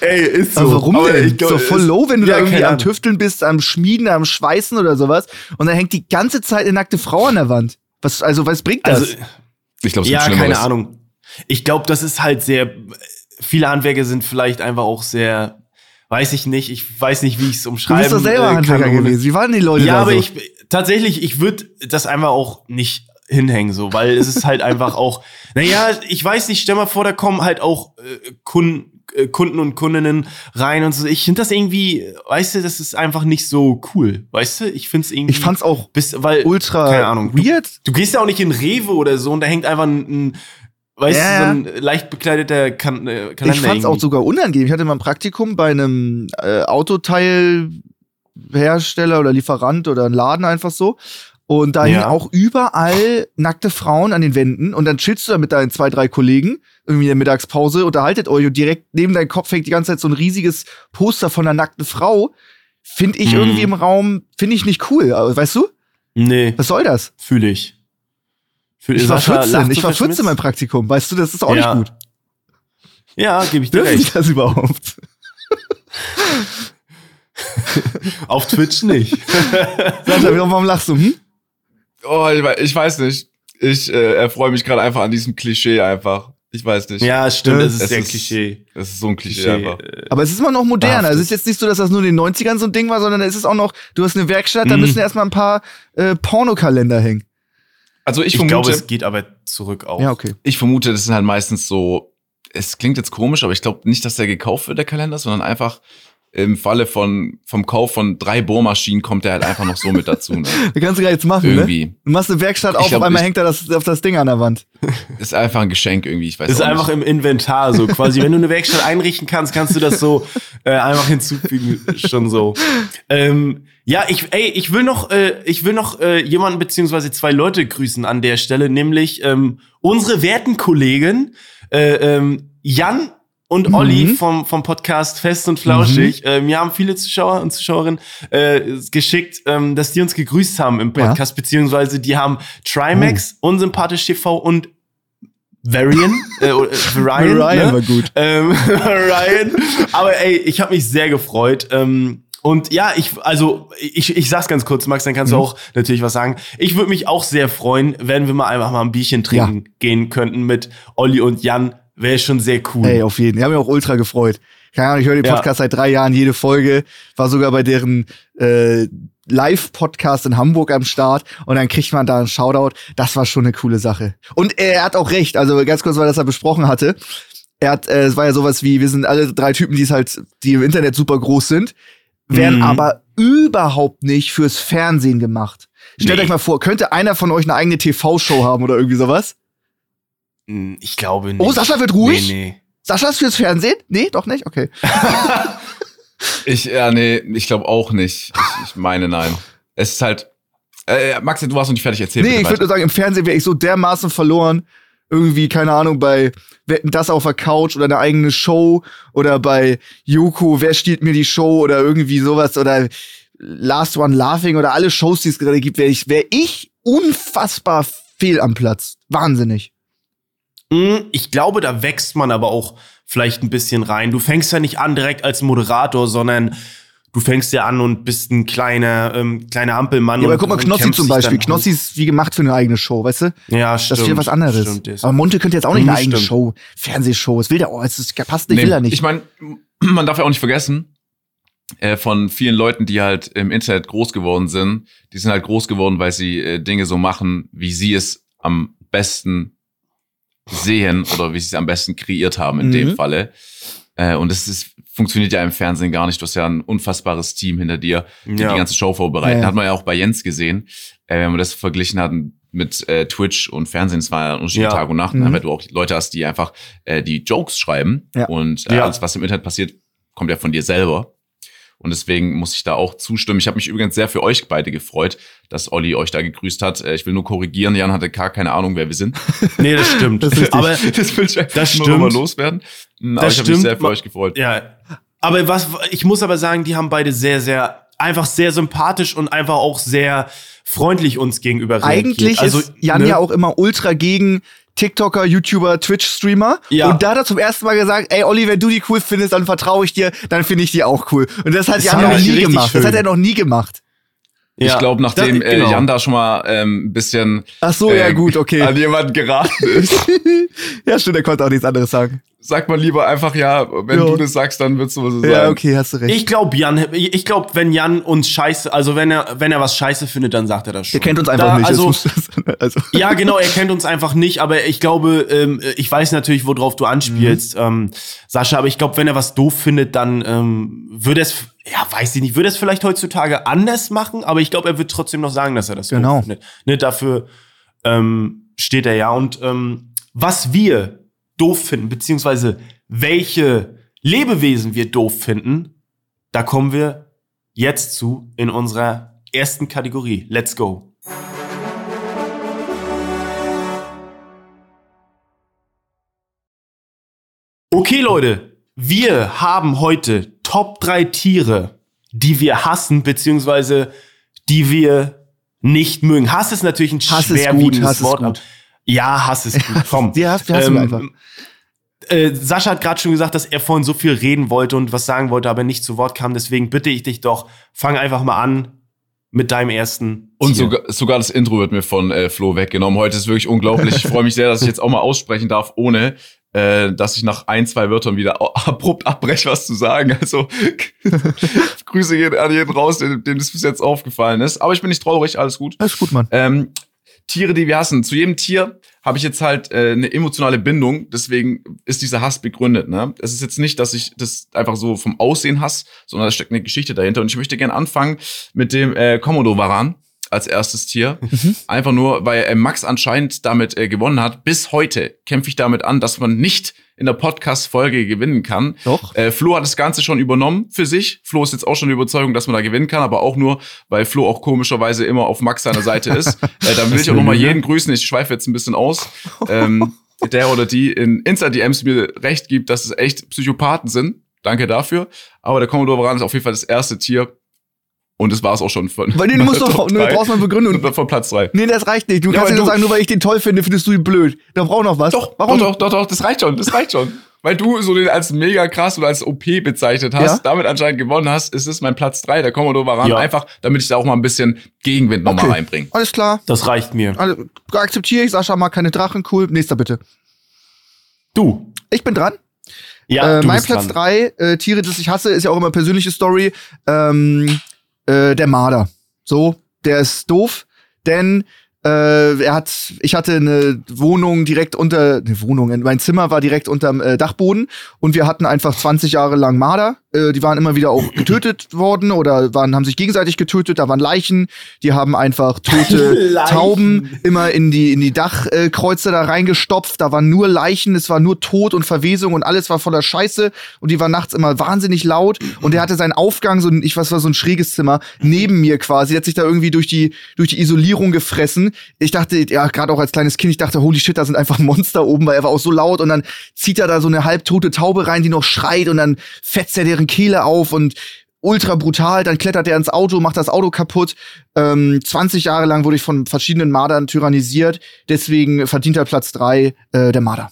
S1: ey, ist so.
S2: Aber warum
S1: Aber
S2: denn?
S1: ich glaub,
S2: doch voll low, wenn du
S1: Ja,
S2: da irgendwie am. Tüfteln bist, am Schmieden, am Schweißen oder sowas und dann hängt die ganze Zeit eine nackte Frau an der Wand. Was, also, was bringt das?
S1: Also,
S3: Ich glaube, es
S1: ja, keine. Ahnung. Ich glaube, das ist halt sehr. Viele Handwerker sind vielleicht einfach auch sehr. Weiß ich nicht. Ich weiß nicht, wie ich es
S2: du
S1: umschreiben
S2: bist doch selber
S1: äh, kann,
S2: Handwerker gewesen. Wie waren die Leute
S1: Ja,
S2: da
S1: aber
S2: so?
S1: ich tatsächlich, ich würde das einfach auch nicht hinhängen, so, weil es ist halt [laughs] einfach auch, naja, ich weiß nicht, stell mal vor, da kommen halt auch äh, Kunden, Kunden und Kundinnen rein und so. Ich finde das irgendwie, weißt du, das ist einfach nicht so cool, weißt du? Ich finde es irgendwie.
S2: Ich fand's auch
S1: bis, weil,
S2: ultra
S1: keine Ahnung.
S2: weird.
S1: Du gehst ja auch nicht in Rewe oder so und da hängt einfach ein, ein weißt
S2: Ja,
S1: du, so ein leicht bekleideter kan äh, Kalender.
S2: Ich fand's auch
S1: irgendwie.
S2: sogar unangenehm. Ich hatte mal ein Praktikum bei einem äh, Autoteilhersteller oder Lieferant oder ein Laden einfach so. Und da hingen
S1: Ja.
S2: auch überall nackte Frauen an den Wänden. Und dann chillst du da mit deinen zwei, drei Kollegen irgendwie in der Mittagspause, unterhaltet euch und direkt neben deinem Kopf hängt die ganze Zeit so ein riesiges Poster von einer nackten Frau. Finde ich
S1: Mhm.
S2: irgendwie im Raum, finde ich nicht cool. Weißt du?
S1: Nee,
S2: Was soll das?
S1: fühle ich. Fühl,
S2: Ich war
S1: Sascha
S2: 14,
S1: lacht
S2: ich war 14
S1: verschmitzt.
S2: beim Praktikum. Weißt du, das ist auch
S1: Ja,
S2: nicht gut.
S1: Ja, gebe ich dir
S2: ich
S1: recht.
S2: das überhaupt?
S1: Auf Twitch nicht. [laughs]
S2: Sascha, warum lachst du? Hm?
S3: Oh, ich, wei- ich weiß nicht. Ich äh, erfreue mich gerade einfach an diesem Klischee einfach. Ich weiß nicht.
S1: ja, stimmt, das ist
S3: Es
S1: sehr
S3: ist-
S1: Klischee.
S3: Das ist so ein Klischee,
S1: Klischee
S3: einfach.
S2: Aber es ist immer noch modern. Also es ist jetzt nicht so, dass das nur in den 90ern so ein Ding war, sondern es ist auch noch, du hast eine Werkstatt, da
S1: Mhm.
S2: müssen erstmal ein paar äh, Pornokalender hängen.
S3: Also ich,
S1: ich
S3: vermute,
S1: glaube, es geht aber zurück auch.
S2: Ja, okay.
S3: ich vermute, das sind halt meistens so, es klingt jetzt komisch, aber ich glaube nicht, dass der gekauft wird, der Kalender, sondern einfach im Falle von, vom Kauf von drei Bohrmaschinen kommt der halt einfach noch so mit dazu. Ne? [laughs]
S2: Das kannst du gar nichts machen, ne?
S3: Irgendwie.
S2: Du machst eine Werkstatt auf,
S3: glaub,
S2: auf einmal
S3: ich-
S2: hängt da das, auf das Ding an der Wand. [laughs]
S3: Ist einfach ein Geschenk irgendwie, ich weiß
S1: ist
S3: auch
S1: einfach
S3: nicht.
S1: im Inventar so quasi. Wenn du eine Werkstatt einrichten kannst, kannst du das so äh, einfach hinzufügen, schon so. Ähm, ja, ich, ey, ich will noch, äh, ich will noch äh, jemanden beziehungsweise zwei Leute grüßen an der Stelle, nämlich ähm, unsere werten Kollegen äh, ähm, Jan und Olli
S2: Mhm.
S1: vom, vom Podcast Fest und Flauschig. Äh, mir haben viele Zuschauer und Zuschauerinnen äh, geschickt, ähm, dass die uns gegrüßt haben im
S2: Ja.
S1: Podcast, beziehungsweise die haben Trimax, Unsympathisch TV und Varian, [laughs] äh, Varian,
S2: Ryan
S1: ne?
S2: war gut.
S1: ähm, [laughs] Ryan. Aber ey, ich habe mich sehr gefreut. Ähm, und ja, ich, also ich, ich sag's ganz kurz, Max, dann kannst
S2: Mhm.
S1: du auch natürlich was sagen. Ich würde mich auch sehr freuen, wenn wir mal einfach mal ein Bierchen trinken gehen könnten mit Olli und Jan. Wäre schon sehr cool.
S2: Ey, auf jeden. Die haben mich auch ultra gefreut. Keine Ahnung, ich höre den
S1: Ja.
S2: Podcast seit drei Jahren, jede Folge. War sogar bei deren äh, Live-Podcast in Hamburg am Start und dann kriegt man da einen Shoutout. Das war schon eine coole Sache. Und er hat auch recht, also ganz kurz, weil das er besprochen hatte. Er hat, äh, es war ja sowas wie, wir sind alle drei Typen, die es halt, die im Internet super groß sind, werden
S1: Mhm.
S2: aber überhaupt nicht fürs Fernsehen gemacht. Stellt
S1: Nee.
S2: euch mal vor, könnte einer von euch eine eigene TV-Show haben oder irgendwie sowas?
S1: Ich glaube nicht.
S2: Oh, Sascha wird ruhig?
S1: Nee, nee.
S2: Sascha ist fürs Fernsehen? Nee, doch nicht? Okay. [laughs]
S3: Ich, ja, nee, ich glaube auch nicht. Ich, ich meine, nein. Es ist halt, äh, Max, du warst noch nicht fertig erzählt.
S2: Nee, ich würde nur sagen, im Fernsehen wäre ich so dermaßen verloren. Irgendwie, keine Ahnung, bei Wetten das auf der Couch oder eine eigene Show oder bei Yoko, wer stiehlt mir die Show oder irgendwie sowas oder Last One Laughing oder alle Shows, die es gerade gibt, wäre ich, wär ich unfassbar fehl am Platz. Wahnsinnig.
S1: Hm, Ich glaube, da wächst man aber auch vielleicht ein bisschen rein. Du fängst ja nicht an direkt als Moderator, sondern du fängst ja an und bist ein kleiner, ähm, kleiner Ampelmann.
S2: Ja, aber
S1: und,
S2: guck mal, Knossi zum Beispiel. Knossi ist wie gemacht für eine eigene Show, weißt du?
S1: Ja, stimmt.
S2: Das ist wieder was anderes.
S1: Stimmt, ist.
S2: aber Monte könnte jetzt auch nicht eine eigene
S1: stimmt.
S2: Show, Fernsehshow. Es will der, oh, es ist, passt nicht,
S3: Nee,
S2: will er nicht.
S3: Ich meine, [clears throat] man darf ja auch nicht vergessen, äh, von vielen Leuten, die halt im Internet groß geworden sind, die sind halt groß geworden, weil sie äh, Dinge so machen, wie sie es am besten sehen oder wie sie es am besten kreiert haben in
S2: Mhm.
S3: dem Falle. Äh, und das ist, funktioniert ja im Fernsehen gar nicht. Du hast ja ein unfassbares Team hinter dir, die
S1: Ja.
S3: die ganze Show vorbereiten.
S2: Ja.
S3: Hat man ja auch bei Jens gesehen, äh, wenn man das verglichen hat mit äh, Twitch und Fernsehen, es war ja ein Unterschied
S1: Ja.
S3: Tag und Nacht,
S2: Mhm.
S3: weil du auch Leute hast, die einfach äh, die Jokes schreiben
S2: Ja.
S3: und äh,
S1: Ja.
S3: alles, was im Internet passiert, kommt ja von dir selber. Und deswegen muss ich da auch zustimmen. Ich habe mich übrigens sehr für euch beide gefreut, dass Olli euch da gegrüßt hat. Äh, Ich will nur korrigieren, Jan hatte gar keine Ahnung, wer wir sind. [laughs]
S1: Nee, das stimmt. [laughs]
S2: Das ist
S1: aber
S3: das will ich einfach
S1: Das
S3: nur mal
S1: stimmt.
S3: loswerden. Aber
S1: Das
S3: ich habe mich sehr für euch gefreut.
S1: Ja. Aber was, ich muss aber sagen, die haben beide sehr, sehr, einfach sehr sympathisch und einfach auch sehr freundlich uns gegenüber reagiert.
S2: Eigentlich
S1: also,
S2: ist Jan
S1: ne?
S2: ja auch immer ultra gegen TikToker, YouTuber, Twitch-Streamer.
S1: Ja.
S2: Und da hat er zum ersten Mal gesagt, ey Olli, wenn du die cool findest, dann vertraue ich dir, dann finde ich die auch cool. Und das hat
S1: Das
S2: Jan noch nie gemacht. Das
S1: schön.
S2: hat er noch nie gemacht.
S3: Ich
S1: Ja.
S3: glaube, nachdem
S1: Das- genau.
S3: äh, Jan da schon mal ähm, ein bisschen
S2: Ach so, ja
S3: äh,
S2: gut, okay.
S3: an jemanden geraten ist, [laughs]
S2: ja, stimmt, er konnte auch nichts anderes sagen.
S3: Sagt man lieber einfach, ja, wenn
S2: Ja.
S3: du das sagst, dann wird's so sein.
S2: Ja, okay, hast du recht.
S1: Ich glaube, Jan, ich glaube, wenn Jan uns scheiße, also wenn er, wenn er was scheiße findet, dann sagt er das schon.
S2: er kennt uns einfach
S1: Da,
S2: nicht.
S1: Also, [laughs]
S2: also,
S1: ja, genau, er kennt uns einfach nicht, aber ich glaube, ähm, ich weiß natürlich, worauf du anspielst,
S2: Mhm.
S1: ähm, Sascha, aber ich glaube, wenn er was doof findet, dann ähm, würde es, ja, weiß ich nicht, würde es vielleicht heutzutage anders machen, aber ich glaube, er wird trotzdem noch sagen, dass er das
S2: Genau.
S1: doof findet. Ne, dafür ähm, steht er ja. Und ähm, was wir doof finden, beziehungsweise welche Lebewesen wir doof finden, da kommen wir jetzt zu in unserer ersten Kategorie. Let's go. Okay, Leute, wir haben heute Top 3 Tiere, die wir hassen, beziehungsweise die wir nicht mögen. Hass ist natürlich ein
S2: Hass ist gut,
S1: schwerwiegendes
S2: Hass ist
S1: Wort.
S2: gut.
S1: Ja, Hass ist gut. [laughs] Komm.
S2: Die hassen, die hassen wir einfach.
S1: Äh, Sascha hat gerade schon gesagt, dass er vorhin so viel reden wollte und was sagen wollte, aber nicht zu Wort kam. Deswegen bitte ich dich doch, fang einfach mal an mit deinem ersten.
S3: Und
S1: Tier.
S3: sogar, sogar das Intro wird mir von äh, Flo weggenommen. Heute ist wirklich unglaublich. Ich freue mich sehr, dass ich jetzt auch mal aussprechen darf, ohne äh, dass ich nach ein, zwei Wörtern wieder abrupt abbreche, was zu sagen. Also [laughs] Grüße gehen an jeden raus, dem, dem das bis jetzt aufgefallen ist. Aber ich bin nicht traurig, alles gut.
S2: Ist gut, Mann.
S3: Ähm, Tiere, die wir hassen. Zu jedem Tier habe ich jetzt halt äh, eine emotionale Bindung. Deswegen ist dieser Hass begründet. Ne? Es ist jetzt nicht, dass ich das einfach so vom Aussehen hasse, sondern da steckt eine Geschichte dahinter. Und ich möchte gerne anfangen mit dem äh, Komodo-Varan als erstes Tier. Einfach nur, weil äh, Max anscheinend damit äh, gewonnen hat. Bis heute kämpfe ich damit an, dass man nicht in der Podcast-Folge gewinnen kann.
S2: Doch.
S3: Äh, Flo hat das Ganze schon übernommen für sich. Flo ist jetzt auch schon die Überzeugung, dass man da gewinnen kann, aber auch nur, weil Flo auch komischerweise immer auf Max seiner Seite ist. [laughs] äh, dann will ich auch nochmal
S1: Lüge.
S3: jeden grüßen. Ich schweife jetzt ein bisschen aus. Ähm, [laughs] der oder die in Insta-DMs mir recht gibt, dass es echt Psychopathen sind. Danke dafür. Aber der Commodore Varan ist auf jeden Fall das erste Tier. Und das war es auch schon von.
S2: Weil den musst [laughs] du,
S3: Top
S2: du
S3: drei.
S2: brauchst mal Begründung.
S3: Von Platz drei.
S2: Nee, das reicht nicht. Du
S3: Ja,
S2: kannst nicht nur
S3: du-
S2: sagen, nur weil ich den toll finde, findest du ihn blöd. Da braucht noch was.
S3: Doch,
S2: Warum?
S3: Doch, doch, doch, doch, das reicht schon, das reicht schon. Weil du so den als mega krass oder als OP bezeichnet hast,
S2: Ja.
S3: damit anscheinend gewonnen hast, ist es mein Platz drei der Commodore Varan.
S1: Ja.
S3: Einfach, damit ich da auch mal ein bisschen Gegenwind nochmal
S2: Okay.
S3: reinbringe.
S2: Alles klar.
S1: Das reicht mir.
S2: Alle, akzeptiere ich. Sascha mag keine Drachen. Cool. Nächster bitte.
S1: Du.
S2: Ich bin dran.
S1: Ja,
S2: äh,
S1: du
S2: mein
S1: bist
S2: Platz
S1: dran.
S2: drei äh, Tiere, das ich hasse, ist ja auch immer persönliche Story. Ähm, äh, der Marder. So, der ist doof, denn äh, er hat, ich hatte eine Wohnung direkt unter, eine Wohnung, mein Zimmer war direkt unterm äh, Dachboden und wir hatten einfach 20 Jahre lang Marder. Äh, die waren immer wieder auch getötet [laughs] worden oder waren, haben sich gegenseitig getötet. Da waren Leichen. Die haben einfach tote. [laughs] Tauben immer in die, in die Dachkreuze da reingestopft. Da waren nur Leichen, es war nur Tod und Verwesung und alles war voller Scheiße. Und die waren nachts immer wahnsinnig laut. Und er hatte seinen Aufgang, so ein, ich weiß, war so ein schräges Zimmer, neben mir quasi. Der hat sich da irgendwie durch die, durch die Isolierung gefressen. Ich dachte, ja, gerade auch als kleines Kind, ich dachte, holy shit, da sind einfach Monster oben, weil er war auch so laut. Und dann zieht er da so eine halbtote Taube rein, die noch schreit. Und dann fetzt er deren Kehle auf und ultra brutal, dann klettert er ins Auto, macht das Auto kaputt. Ähm, 20 Jahre lang wurde ich von verschiedenen Mardern tyrannisiert, deswegen verdient er Platz drei äh, der Marder.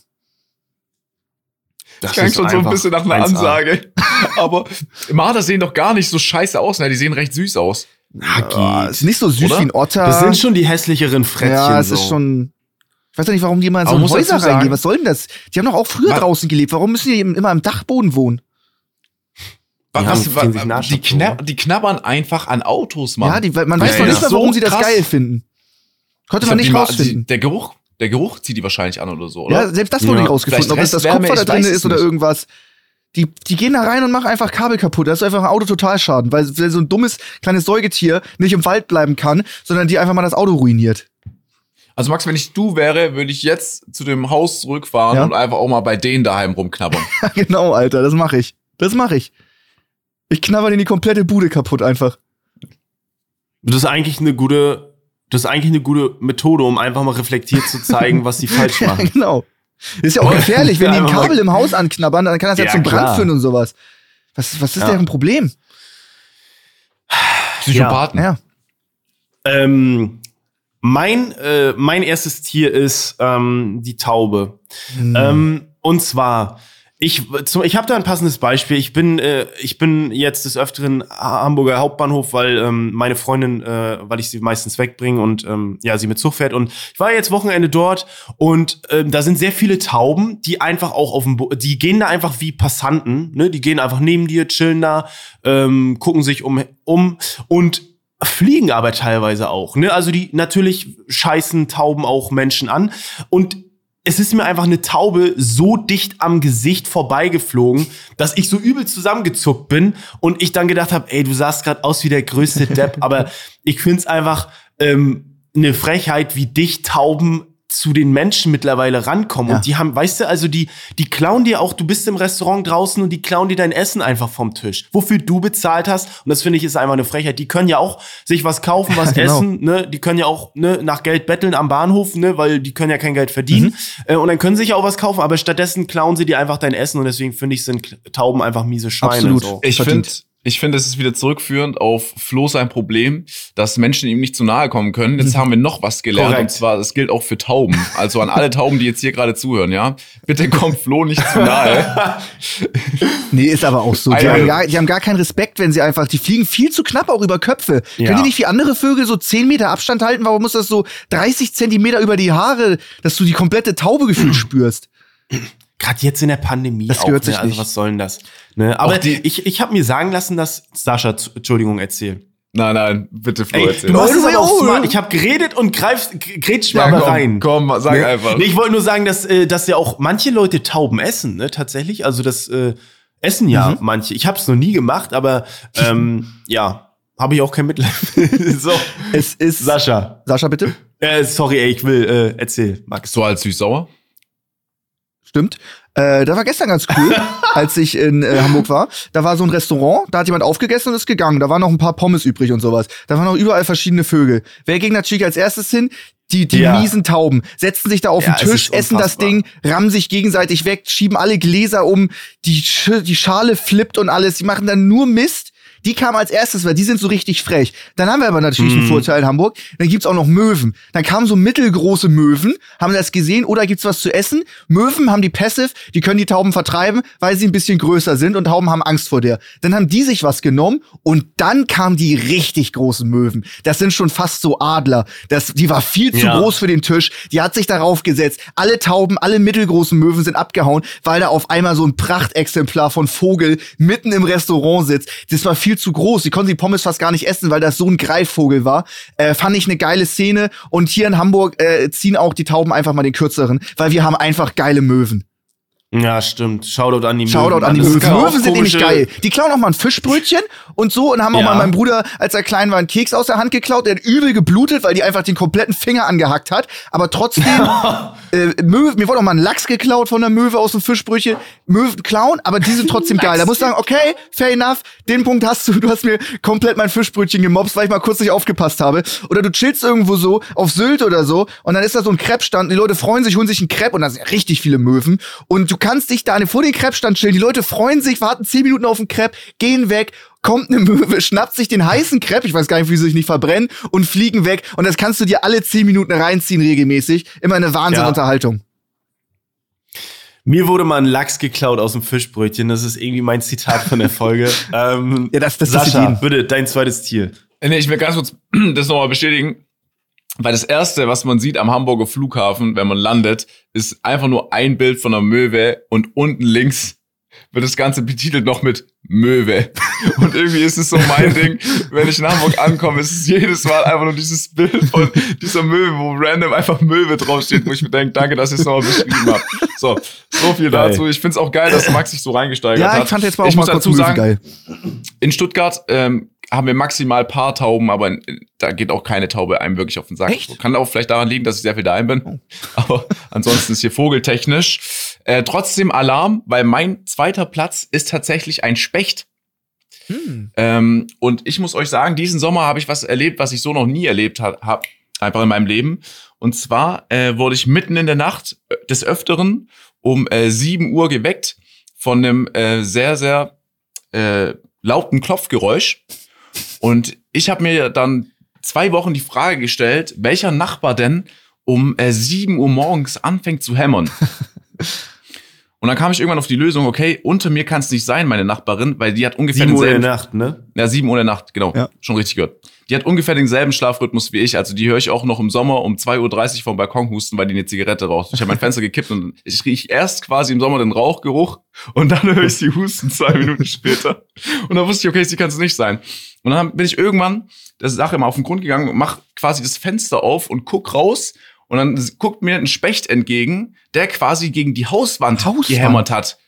S1: Das
S3: klingt schon so ein bisschen nach einer
S1: 1A.
S3: Ansage. [laughs] Aber Marder sehen doch gar nicht so scheiße aus, ne? Die sehen recht süß aus.
S1: Na,
S2: ist nicht so süß
S3: Oder?
S2: wie ein Otter.
S1: Das sind schon die hässlicheren Frettchen.
S2: ja, es
S1: so.
S2: ist schon. Ich weiß ja nicht, warum die immer in so Häuser reingehen. Was soll denn das? Die haben doch auch früher
S3: Was-
S2: draußen gelebt. Warum müssen die eben immer im Dachboden wohnen?
S1: Die haben 64
S3: die, knab,
S1: oder?
S3: die knabbern einfach an Autos, Mann.
S2: Ja, die, man
S3: Ja,
S2: weiß doch
S3: ja.
S2: nicht mal,
S3: So
S2: warum sie das
S3: krass.
S2: geil finden. Konnte man nicht rausfinden.
S3: Die, der Geruch, der Geruch zieht die wahrscheinlich an oder so, oder?
S2: Ja, selbst das wurde
S1: Ja.
S2: nicht rausgefunden, ob es das Kupfer da drin ist oder
S3: nicht.
S2: irgendwas. Die, die gehen da rein und machen einfach Kabel kaputt. Das ist einfach ein Autototalschaden, weil weil so ein dummes kleines Säugetier nicht im Wald bleiben kann, sondern die einfach mal das Auto ruiniert.
S3: Also Max, wenn ich du wäre, würde ich jetzt zu dem Haus zurückfahren
S2: Ja.
S3: und einfach auch mal bei denen daheim rumknabbern. [laughs]
S2: genau, Alter, das mache ich. Das mache ich. Ich knabber denen die komplette Bude kaputt einfach.
S1: Das ist eigentlich eine gute, das ist eigentlich eine gute Methode, um einfach mal reflektiert zu zeigen, was sie [laughs] falsch
S2: Ja,
S1: machen.
S2: genau. Ist ja auch gefährlich, [laughs] wenn die ein Kabel im Haus anknabbern, dann kann das ja,
S1: Ja,
S2: zum Brand
S1: klar.
S2: führen und sowas. Was, was ist
S1: Ja.
S2: deren Problem?
S3: Psychopathen.
S2: Ja.
S1: Ähm, mein, äh, mein erstes Tier ist ähm, die Taube.
S2: Hm.
S1: Ähm, und zwar, ich, ich habe da ein passendes Beispiel. Ich bin, äh, ich bin jetzt des Öfteren Hamburger Hauptbahnhof, weil ähm, meine Freundin, äh, weil ich sie meistens wegbringe und ähm, ja, sie mit Zug fährt. Und ich war jetzt Wochenende dort und ähm, da sind sehr viele Tauben, die einfach auch auf dem, Bo die gehen da einfach wie Passanten, ne? Die gehen einfach neben dir, chillen da, ähm, gucken sich um, um und fliegen aber teilweise auch. Ne? Also die natürlich scheißen Tauben auch Menschen an. Und es ist mir einfach eine Taube so dicht am Gesicht vorbeigeflogen, dass ich so übel zusammengezuckt bin und ich dann gedacht habe, ey, du sahst gerade aus wie der größte Depp, aber [laughs] ich find's einfach ähm, eine Frechheit, wie dicht Tauben zu den Menschen mittlerweile rankommen.
S2: Ja.
S1: Und die haben, weißt du, also die, die klauen dir auch, du bist im Restaurant draußen und die klauen dir dein Essen einfach vom Tisch. Wofür du bezahlt hast. Und das finde ich ist einfach eine Frechheit. Die können ja auch sich was kaufen, was [laughs]
S2: genau.
S1: essen, ne? Die können ja auch ne, nach Geld betteln am Bahnhof, ne? Weil die können ja kein Geld verdienen.
S2: Mhm.
S1: Äh, und dann können sie sich auch was kaufen, aber stattdessen klauen sie dir einfach dein Essen und deswegen finde ich, sind Tauben einfach miese Schweine.
S2: Absolut.
S1: So.
S3: Ich finde, ich finde, es ist wieder zurückführend auf Flo sein Problem, dass Menschen ihm nicht zu nahe kommen können. Jetzt haben wir noch was gelernt
S1: Korrekt.
S3: und zwar, das gilt auch für Tauben. Also an alle Tauben, die jetzt hier gerade zuhören, ja. Bitte kommt Flo nicht zu nahe. [laughs]
S2: Nee, ist aber auch so. Die,
S3: Alter.
S2: haben gar, die haben gar keinen Respekt, wenn sie einfach, die fliegen viel zu knapp auch über Köpfe.
S1: Ja.
S2: Können die nicht wie andere Vögel so 10 Meter Abstand halten? Warum muss das so 30 Zentimeter über die Haare, dass du die komplette Taube gefühlt [clears throat] spürst?
S1: Gerade jetzt in der Pandemie
S2: Das
S1: auch,
S2: gehört
S1: ne?
S2: sich
S1: Also
S2: nicht.
S1: was soll denn das? Ne? Aber
S3: Auch die-
S1: ich, ich habe mir sagen lassen, dass Sascha, Entschuldigung, erzähl.
S3: Nein, nein, bitte Flo
S1: Ey,
S3: erzähl.
S1: du machst es aber auch smart. Ich habe geredet und greif, g- grätsch mal
S3: Ja,
S1: aber
S3: komm,
S1: rein.
S3: komm, sag
S1: ne?
S3: einfach.
S1: Nee, ich wollte nur sagen, dass, äh, dass ja auch manche Leute Tauben essen, ne? Tatsächlich. Also das äh, essen ja
S2: Mhm.
S1: manche. Ich habe es noch nie gemacht, aber ähm, [laughs] ja, habe ich auch kein Mitleid. [laughs] so,
S2: Es ist.
S1: Sascha.
S2: Sascha, bitte?
S1: Äh, sorry, ey, ich will äh, erzähl, Max.
S3: So als süß-sauer?
S2: Stimmt. Äh, das war gestern ganz cool, [laughs] als ich in äh, Hamburg war. Da war so ein Restaurant, da hat jemand aufgegessen und ist gegangen. Da waren noch ein paar Pommes übrig und sowas. Da waren noch überall verschiedene Vögel. Wer ging natürlich als erstes hin? Die, die
S1: Ja.
S2: miesen Tauben setzen sich da auf
S1: Ja,
S2: den Tisch, essen das. Ding, rammen sich gegenseitig weg, schieben alle Gläser um, die, Sch die Schale flippt und alles. Die machen dann nur Mist. Die kamen als erstes, weil die sind so richtig frech. Dann haben wir aber natürlich einen Vorteil in Hamburg. Dann gibt's auch noch Möwen. Dann kamen so mittelgroße Möwen, haben das gesehen, oder gibt's was zu essen? Möwen haben die Passive, die können die Tauben vertreiben, weil sie ein bisschen größer sind und Tauben haben Angst vor der. Dann haben die sich was genommen und dann kamen die richtig großen Möwen. Das sind schon fast so Adler. Das, die war viel zu
S1: Ja.
S2: groß für den Tisch. Die hat sich darauf gesetzt. Alle Tauben, alle mittelgroßen Möwen sind abgehauen, weil da auf einmal so ein Prachtexemplar von Vogel mitten im Restaurant sitzt. Das war viel zu groß. Die konnten die Pommes fast gar nicht essen, weil das so ein Greifvogel war. Äh, fand ich eine geile Szene. Und hier in Hamburg äh, ziehen auch die Tauben einfach mal den kürzeren, weil wir haben einfach geile Möwen.
S1: Ja, stimmt. Shoutout an die
S2: Shoutout
S1: Möwen.
S2: an die Möwen. Möwen sind nämlich
S1: komische-
S2: geil. Die klauen auch mal ein Fischbrötchen und so und haben auch
S1: Ja.
S2: mal meinem Bruder, als er klein war, einen Keks aus der Hand geklaut. Der hat übel geblutet, weil die einfach den kompletten Finger angehackt hat. Aber trotzdem, [laughs] äh, Möwe, mir wurde auch mal ein Lachs geklaut von der Möwe aus dem Fischbrötchen. Möwen klauen, aber die sind trotzdem [laughs] geil. Da muss ich sagen, okay, fair enough. Den Punkt hast du. Du hast mir komplett mein Fischbrötchen gemobst, weil ich mal kurz nicht aufgepasst habe. Oder du chillst irgendwo so auf Sylt oder so und dann ist da so ein Crepe-Stand. Die Leute freuen sich, holen sich einen Crepe und da sind ja richtig viele Möwen. Und du kannst dich da vor den Crepe-Stand chillen. Die Leute freuen sich, warten zehn Minuten auf den Crepe, gehen weg, kommt eine Möwe, schnappt sich den heißen Crepe, ich weiß gar nicht, wie sie sich nicht verbrennen, und fliegen weg. Und das kannst du dir alle zehn Minuten reinziehen regelmäßig. Immer eine Wahnsinnunterhaltung.
S1: Mir wurde mal ein Lachs geklaut aus dem Fischbrötchen. Das ist irgendwie mein Zitat von der Folge. [laughs] ähm,
S2: Ja, das- das ist
S1: Sascha, bitte, dein zweites Tier.
S3: Äh, Nee, ich will ganz kurz [clears throat] das nochmal bestätigen. Weil das erste, was man sieht am Hamburger Flughafen, wenn man landet, ist einfach nur ein Bild von einer Möwe und unten links wird das Ganze betitelt noch mit Möwe. [laughs] Und irgendwie ist es so mein Ding, wenn ich in Hamburg ankomme, ist es jedes Mal einfach nur dieses Bild von dieser Möwe, wo random einfach Möwe draufsteht, wo ich mir denke, danke, dass ihr es nochmal beschrieben habt. So, so viel
S1: Geil.
S3: dazu. Ich find's auch geil, dass Max sich so reingesteigert
S2: Ja,
S3: hat.
S2: ich fand jetzt mal auch
S3: ich
S2: mal
S3: muss dazu sagen,
S2: geil.
S3: in Stuttgart ähm, haben wir maximal paar Tauben, aber in, da geht auch keine Taube einem wirklich auf den Sack.
S2: Echt?
S3: Kann auch vielleicht daran liegen, dass ich sehr viel daheim bin. [laughs] Aber ansonsten ist hier vogeltechnisch. Äh, trotzdem Alarm, weil mein zweiter Platz ist tatsächlich ein Specht.
S2: Hm.
S3: Ähm, und ich muss euch sagen, diesen Sommer habe ich was erlebt, was ich so noch nie erlebt habe, hab, einfach in meinem Leben. Und zwar äh, wurde ich mitten in der Nacht äh, des Öfteren um äh, 7 Uhr geweckt von einem äh, sehr, sehr äh, lauten Klopfgeräusch. Und ich habe mir dann zwei Wochen die Frage gestellt, welcher Nachbar denn um äh, 7 Uhr morgens anfängt zu hämmern. [laughs] Und dann kam ich irgendwann auf die Lösung, okay, unter mir kann es nicht sein, meine Nachbarin, weil die hat ungefähr
S1: Sieben Uhr in
S3: denselben
S1: der Nacht, ne?
S3: ja, sieben Uhr in der Nacht, genau.
S2: Ja.
S3: Schon richtig gehört. Die hat ungefähr denselben Schlafrhythmus wie ich. Also die höre ich auch noch im Sommer um 2.30 Uhr vom Balkon husten, weil die eine Zigarette raucht. Ich habe mein Fenster gekippt und ich rieche erst quasi im Sommer den Rauchgeruch und dann [laughs] höre ich sie husten zwei Minuten später. Und dann wusste ich, okay, sie kann es nicht sein. Und dann bin ich irgendwann der Sache mal auf den Grund gegangen und mach quasi das Fenster auf und guck raus. Und dann guckt mir ein Specht entgegen, der quasi gegen die Hauswand,
S2: Hauswand?
S3: gehämmert hat.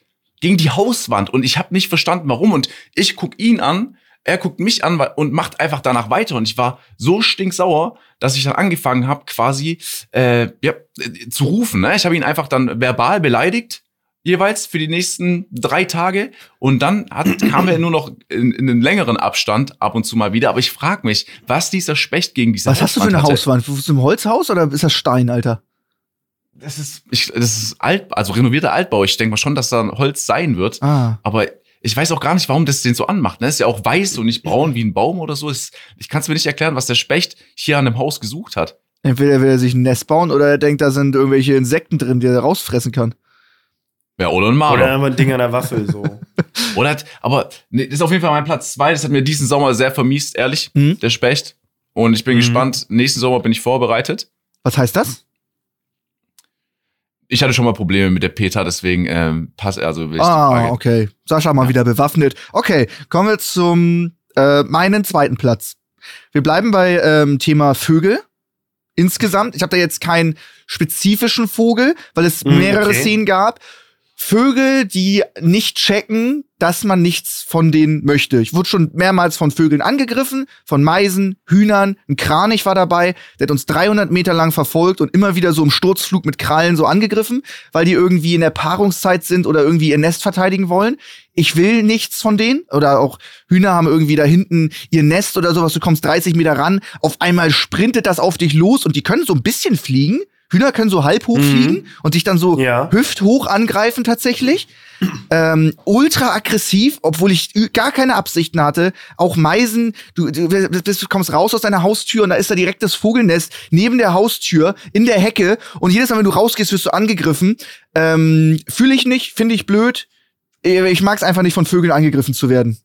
S3: Gegen die Hauswand. Und ich habe nicht verstanden, warum. Und ich guck ihn an, er guckt mich an und macht einfach danach weiter. Und ich war so stinksauer, dass ich dann angefangen habe, quasi äh, ja, äh, zu rufen. Ne? Ich habe ihn einfach dann verbal beleidigt jeweils für die nächsten drei Tage. Und dann hat, [clears throat] kam er nur noch in, in einen längeren Abstand ab und zu mal wieder. Aber ich frage mich, was dieser Specht gegen diese
S2: Was hast du für eine hatte. Hauswand? Ist ein Holzhaus oder ist das Stein, Alter?
S3: Das ist, ich, das ist alt, also renovierter Altbau. Ich denke mal schon, dass da Holz sein wird. Ah. Aber ich weiß auch gar nicht, warum das den so anmacht. Ne? Ist ja auch weiß und nicht braun wie ein Baum oder so. Ich kann es mir nicht erklären, was der Specht hier an dem Haus gesucht hat.
S2: Entweder will er sich ein Nest bauen oder er denkt, da sind irgendwelche Insekten drin, die er rausfressen kann.
S3: Ja, oder ein Marder.
S1: Oder einfach ein Ding an der Waffel, so. [laughs]
S3: oder hat, aber nee, das ist auf jeden Fall mein Platz zwei. Das hat mir diesen Sommer sehr vermiest, ehrlich, mhm. der Specht. Und ich bin mhm. gespannt. Nächsten Sommer bin ich vorbereitet.
S2: Was heißt das?
S3: Ich hatte schon mal Probleme mit der Peter, deswegen ähm, passt also will
S2: ich Ah, okay. Sascha mal ja. wieder bewaffnet. Okay, kommen wir zum äh, meinen zweiten Platz. Wir bleiben bei ähm, Thema Vögel. Insgesamt, ich habe da jetzt keinen spezifischen Vogel, weil es mm, mehrere okay. Szenen gab. Vögel, die nicht checken, dass man nichts von denen möchte. Ich wurde schon mehrmals von Vögeln angegriffen, von Meisen, Hühnern, ein Kranich war dabei, der hat uns 300 Meter lang verfolgt und immer wieder so im Sturzflug mit Krallen so angegriffen, weil die irgendwie in der Paarungszeit sind oder irgendwie ihr Nest verteidigen wollen. Ich will nichts von denen. Oder auch Hühner haben irgendwie da hinten ihr Nest oder sowas. Du kommst 30 Meter ran, auf einmal sprintet das auf dich los und die können so ein bisschen fliegen Hühner können so halb hoch mhm. fliegen und dich dann so ja. hüfthoch angreifen tatsächlich. Ähm, ultra aggressiv, obwohl ich gar keine Absichten hatte. Auch Meisen, du, du, du, kommst raus aus deiner Haustür und da ist da direkt das Vogelnest neben der Haustür in der Hecke und jedes Mal, wenn du rausgehst, wirst du angegriffen. Ähm, Fühle ich nicht, finde ich blöd. Ich mag es einfach nicht, von Vögeln angegriffen zu werden.